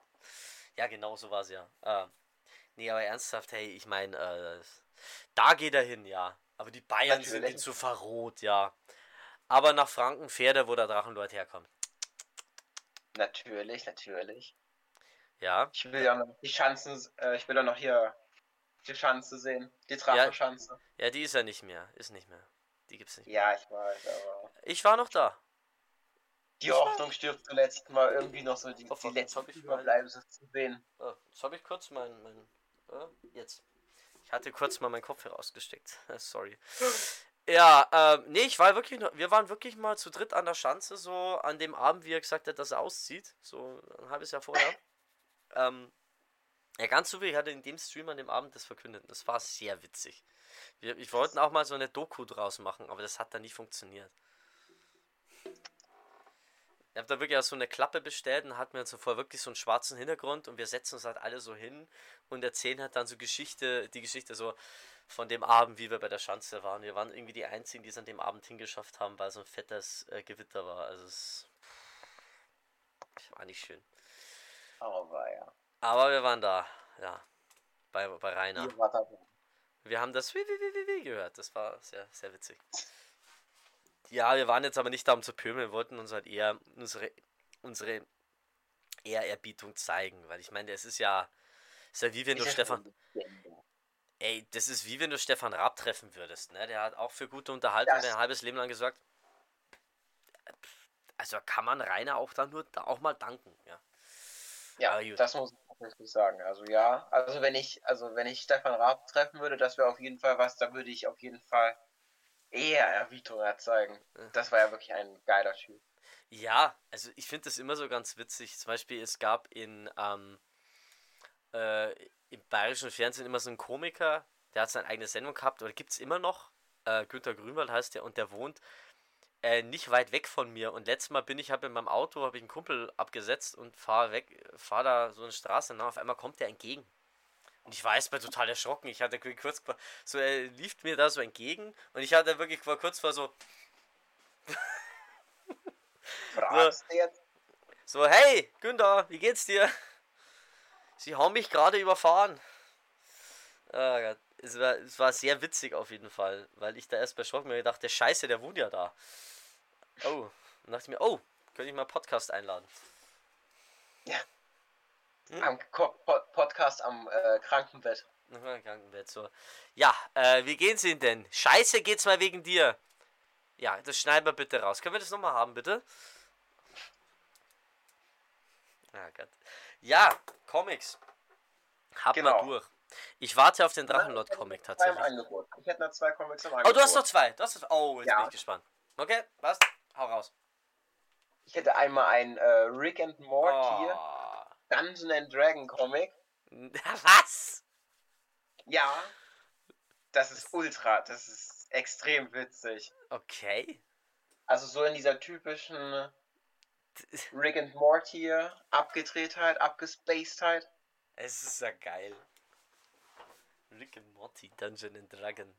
Ja, genau so war es ja. Äh, nee, aber ernsthaft, hey, ich meine, äh, da geht er hin, ja. Aber die Bayern Natürlich. sind ihm zu verrot, ja. Aber nach Franken fährt er, wo der Drachenlord herkommt. Natürlich, natürlich. Ja. Ich will ja noch die Schanzen, äh, ich will ja noch hier die Schanze sehen. Die Drachenschanze. Ja, ja, die ist ja nicht mehr. Ist nicht mehr. Die gibt's nicht mehr. Ja, ich weiß, aber. Ich war noch da. Die Hoffnung stirbt zuletzt mal irgendwie noch so die, Oh, die letzten ich Überbleibsel zu sehen. Oh, jetzt habe ich kurz mein. mein äh, jetzt. Ich hatte kurz mal meinen Kopf herausgesteckt. [laughs] Sorry. [laughs] Ja, ähm, nee, ich war wirklich, noch- wir waren wirklich mal zu dritt an der Schanze, so an dem Abend, wie er gesagt hat, dass er auszieht. So ein halbes Jahr vorher. ähm, ja, ganz zufällig hat er in dem Stream an dem Abend das verkündet. Das war sehr witzig. Wir, wir wollten auch mal so eine Doku draus machen, aber das hat dann nie funktioniert. Ich habe da wirklich auch so eine Klappe bestellt und hat mir zuvor wirklich so einen schwarzen Hintergrund und wir setzen uns halt alle so hin und erzählen halt dann so Geschichte, die Geschichte so von dem Abend, wie wir bei der Schanze waren. Wir waren irgendwie die Einzigen, die es an dem Abend hingeschafft haben, weil so ein fettes äh, Gewitter war. Also es war nicht schön. Aber ja. Aber wir waren da, ja, bei, bei Rainer. Wir haben das wie, wie, wie, wie, wie gehört. Das war sehr, sehr witzig. Ja, wir waren jetzt aber nicht da, um zu pömeln. Wir wollten uns halt eher unsere, unsere Ehrerbietung zeigen. Weil ich meine, es ist ja, ist ja wie wenn du ja Stefan. Ey, das ist wie wenn du Stefan Raab treffen würdest, ne? Der hat auch für gute Unterhaltung Das- ein halbes Leben lang gesagt. Also kann man Rainer auch dann nur da auch mal danken, ja. Ja, das muss ich tatsächlich sagen. Also ja, also wenn ich, also wenn ich Stefan Raab treffen würde, das wäre auf jeden Fall was, da würde ich auf jeden Fall eher Erwiderung erzeigen. Ja. Das war ja wirklich ein geiler Typ. Ja, also ich finde das immer so ganz witzig. Zum Beispiel, es gab in ähm, äh, im bayerischen Fernsehen immer so einen Komiker, der hat seine eigene Sendung gehabt, oder gibt es immer noch. Äh, Günter Grünwald heißt der und der wohnt äh, nicht weit weg von mir. Und letztes Mal bin ich, habe in meinem Auto, habe ich einen Kumpel abgesetzt und fahre weg, fahre da so eine Straße nach. Auf einmal kommt der entgegen. Und ich war erstmal total erschrocken. Ich hatte kurz, so er lief mir da so entgegen und ich hatte wirklich war kurz vor so, Fragst jetzt? So, hey, Günther, wie geht's dir? Sie haben mich gerade überfahren. Ah Gott, es war, es war sehr witzig auf jeden Fall, weil ich da erst erschrocken mir dachte, Scheiße, der wohnt ja da. Oh, und dachte ich mir, oh, könnte ich mal einen Podcast einladen. Hm. Am Ko Po- Podcast am äh, Krankenbett. Aha, Krankenbett, so. Ja, äh, wie geht's Ihnen denn? Scheiße geht's mal wegen dir. Ja, das schneiden wir bitte raus. Können wir das nochmal haben, bitte? Ah Gott. Ja, Comics. Hab mal Genau. durch. Ich warte auf den Drachenlord-Comic tatsächlich. Ich hätte noch zwei Comics im Oh, Angebot. du hast noch zwei. Du hast noch, oh, jetzt Ja. bin ich gespannt. Okay, was? Hau raus. Ich hätte einmal ein äh, Rick and Morty Oh. Dungeon and Dragon Comic. [laughs] Was? Ja. Das ist ultra, das ist extrem witzig. Okay. Also so in dieser typischen [laughs] Rick and Morty Abgedrehtheit, Abgespacedheit. Es ist ja geil. Rick and Morty, Dungeon and Dragon.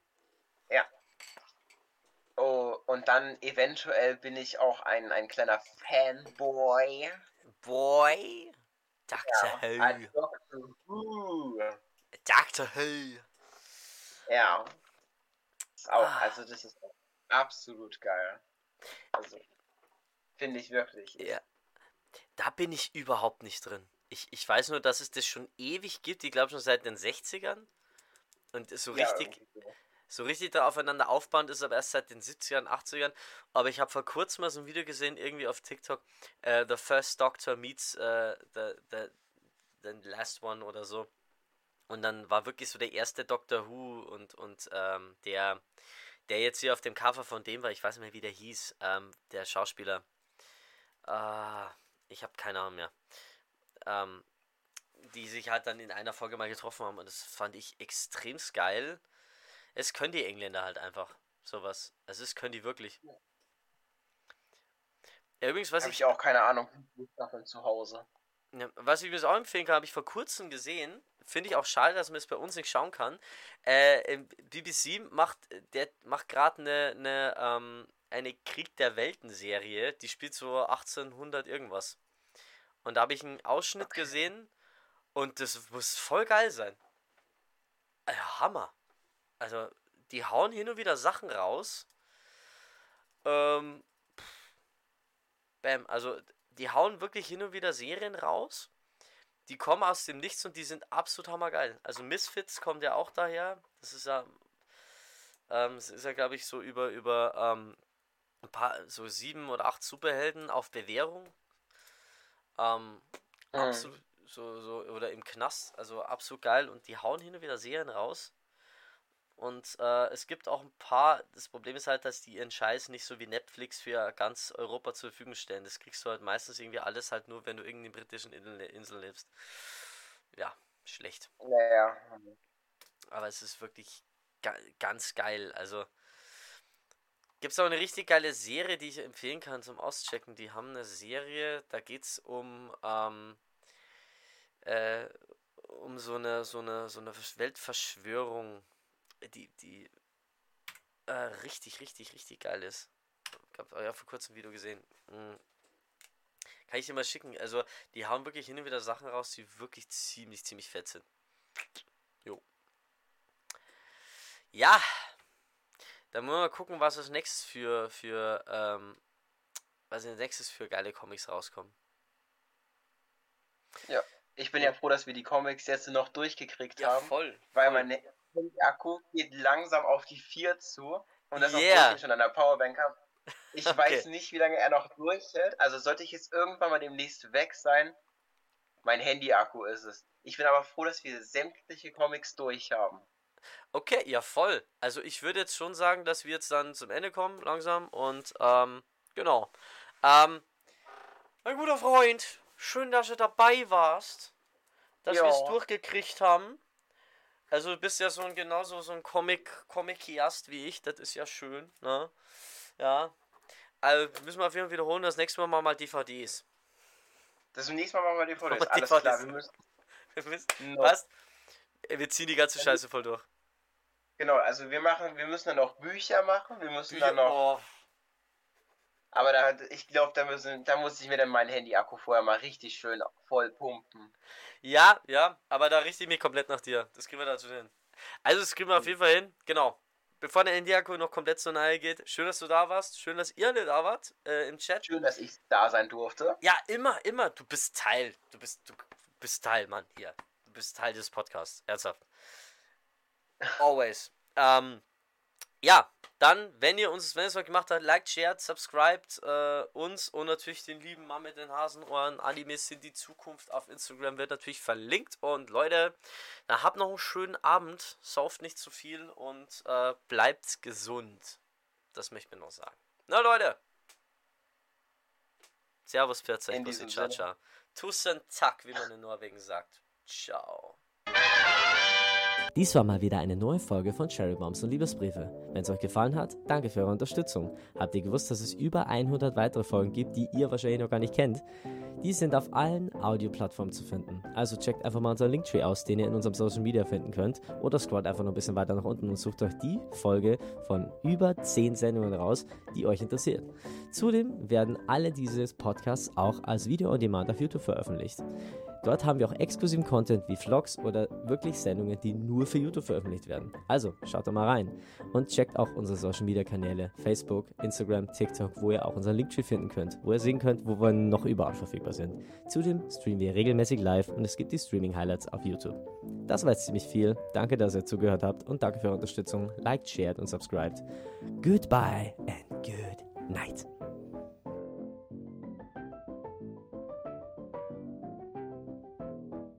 Oh, und dann eventuell bin ich auch ein, ein kleiner Fanboy. Boy. Dr. Ein Who. Doctor Who. Dr. Who. Ja. Auch, Ah. also das ist absolut geil. Also, finde ich wirklich. Ja. Da bin ich überhaupt nicht drin. Ich, ich weiß nur, dass es das schon ewig gibt. Ich glaube schon seit den 60ern. Und so Ja, richtig, so. So richtig da aufeinander aufbauend ist aber erst seit den 70ern, 80ern. Aber ich habe vor kurzem mal so ein Video gesehen, irgendwie auf TikTok. äh, the First Doctor meets äh, the, the, the Last One oder so. Und dann war wirklich so der erste Doctor Who und, und ähm, der, der jetzt hier auf dem Cover von dem war, ich weiß nicht mehr, wie der hieß, ähm, der Schauspieler. Ah, ich habe keine Ahnung mehr. Ähm, die sich halt dann in einer Folge mal getroffen haben und das fand ich extrem geil. Es können die Engländer halt einfach sowas. Also es können die wirklich. Ja, übrigens, was Habe ich, ich auch keine Ahnung. Davon zu Hause. ja, was ich mir auch empfehlen kann, habe ich vor kurzem gesehen. Finde ich auch schade, dass man es bei uns nicht schauen kann. Äh, BBC macht, der macht gerade eine, eine, ähm, eine Krieg der Welten Serie. Die spielt so 1800 irgendwas. Und da habe ich einen Ausschnitt Okay. gesehen und das muss voll geil sein. Äh, Hammer. Also, die hauen hin und wieder Sachen raus. Ähm, pff. Bam, also die hauen wirklich hin und wieder Serien raus. Die kommen aus dem Nichts und die sind absolut hammergeil. Also Misfits kommt ja auch daher. Das ist ja, ähm, das ist ja glaube ich so über über ähm, ein paar, so sieben oder acht Superhelden auf Bewährung. Ähm, Mhm. absolut, so, so, oder im Knast, also absolut geil und die hauen hin und wieder Serien raus. Und äh, es gibt auch ein paar, das Problem ist halt, dass die ihren Scheiß nicht so wie Netflix für ganz Europa zur Verfügung stellen. Das kriegst du halt meistens irgendwie alles halt nur, wenn du irgendwie in britischen Inseln, Inseln lebst. Ja, schlecht. Naja. Aber es ist wirklich ga ganz geil. Also gibt es auch eine richtig geile Serie, die ich empfehlen kann zum Auschecken. Die haben eine Serie, da geht es um, ähm, äh, um so eine, so eine, so eine Weltverschwörung, die, die äh, richtig, richtig, richtig geil ist. Ich habe ja vor kurzem ein Video gesehen. Mhm. Kann ich dir mal schicken. Also, die hauen wirklich hin und wieder Sachen raus, die wirklich ziemlich, ziemlich fett sind. Jo. Ja. Dann müssen wir mal gucken, was als nächstes für, für, ähm, was als nächstes für geile Comics rauskommen. Ja. Ich bin ja froh, dass wir die Comics jetzt noch durchgekriegt haben. voll. Weil voll. mein Akku geht langsam auf die 4 zu. Und das Yeah. obwohl ich schon an der Powerbank habe. Ich [laughs] Okay. weiß nicht, wie lange er noch durchhält. Also sollte ich jetzt irgendwann mal demnächst weg sein, mein Handy-Akku ist es. Ich bin aber froh, dass wir sämtliche Comics durch haben. Okay, ja voll. Also ich würde jetzt schon sagen, dass wir jetzt dann zum Ende kommen, langsam. Und ähm, genau. Ähm, mein guter Freund, schön, dass du dabei warst. Dass wir es durchgekriegt haben. Also du bist ja so ein genauso so ein Comic, Comiciast wie ich, das ist ja schön, ne? Ja. Also müssen wir auf jeden Fall wiederholen, das nächste Mal machen wir mal DVDs. Das nächste Mal machen wir DVDs. Alles DVDs. klar, wir müssen. [laughs] Wir müssen- noch- Was? Wir ziehen die ganze Scheiße voll durch. Genau, also wir machen, wir müssen dann noch Bücher machen, wir müssen dann noch. Oh, Aber da, ich glaube, da müssen, da muss ich mir dann meinen Handy-Akku vorher mal richtig schön voll pumpen. Ja, ja, aber da richte ich mich komplett nach dir. Das kriegen wir dazu hin. Also, das kriegen wir auf jeden Fall hin. Genau. Bevor der Indiako noch komplett zur Nahe geht, schön, dass du da warst. Schön, dass ihr alle da wart äh, im Chat. Schön, dass ich da sein durfte. Ja, immer, immer. Du bist Teil. Du bist, du bist Teil, Mann. Hier. Du bist Teil des Podcasts. Ernsthaft. [laughs] Always. Ähm, ja, dann, wenn ihr uns, wenn ihr es noch gemacht habt, liked, shared, subscribed äh, uns und natürlich den lieben Mann mit den Hasenohren. Animes sind die Zukunft auf Instagram, wird natürlich verlinkt. Und Leute, na, habt noch einen schönen Abend, sauft nicht zu viel und äh, bleibt gesund. Das möchte ich noch sagen. Na, Leute. Servus, 14, In Bussi, ciao, ciao. Tusen Tack, wie man in Norwegen sagt. Ciao. Dies war mal wieder eine neue Folge von Cherry Bombs und Liebesbriefe. Wenn es euch gefallen hat, danke für eure Unterstützung. Habt ihr gewusst, dass es über 100 weitere Folgen gibt, die ihr wahrscheinlich noch gar nicht kennt? Die sind auf allen Audioplattformen zu finden. Also checkt einfach mal unseren Linktree aus, den ihr in unserem Social Media finden könnt. Oder scrollt einfach noch ein bisschen weiter nach unten und sucht euch die Folge von über 10 Sendungen raus, die euch interessiert. Zudem werden alle diese Podcasts auch als Video on Demand auf YouTube veröffentlicht. Dort haben wir auch exklusiven Content wie Vlogs oder wirklich Sendungen, die nur für YouTube veröffentlicht werden. Also schaut da mal rein und checkt auch unsere Social Media Kanäle Facebook, Instagram, TikTok, wo ihr auch unseren Linktree finden könnt, wo ihr sehen könnt, wo wir noch überall verfügbar sind. Zudem streamen wir regelmäßig live und es gibt die Streaming Highlights auf YouTube. Das war jetzt ziemlich viel. Danke, dass ihr zugehört habt und danke für eure Unterstützung. Liked, shared und subscribed. Goodbye and good night.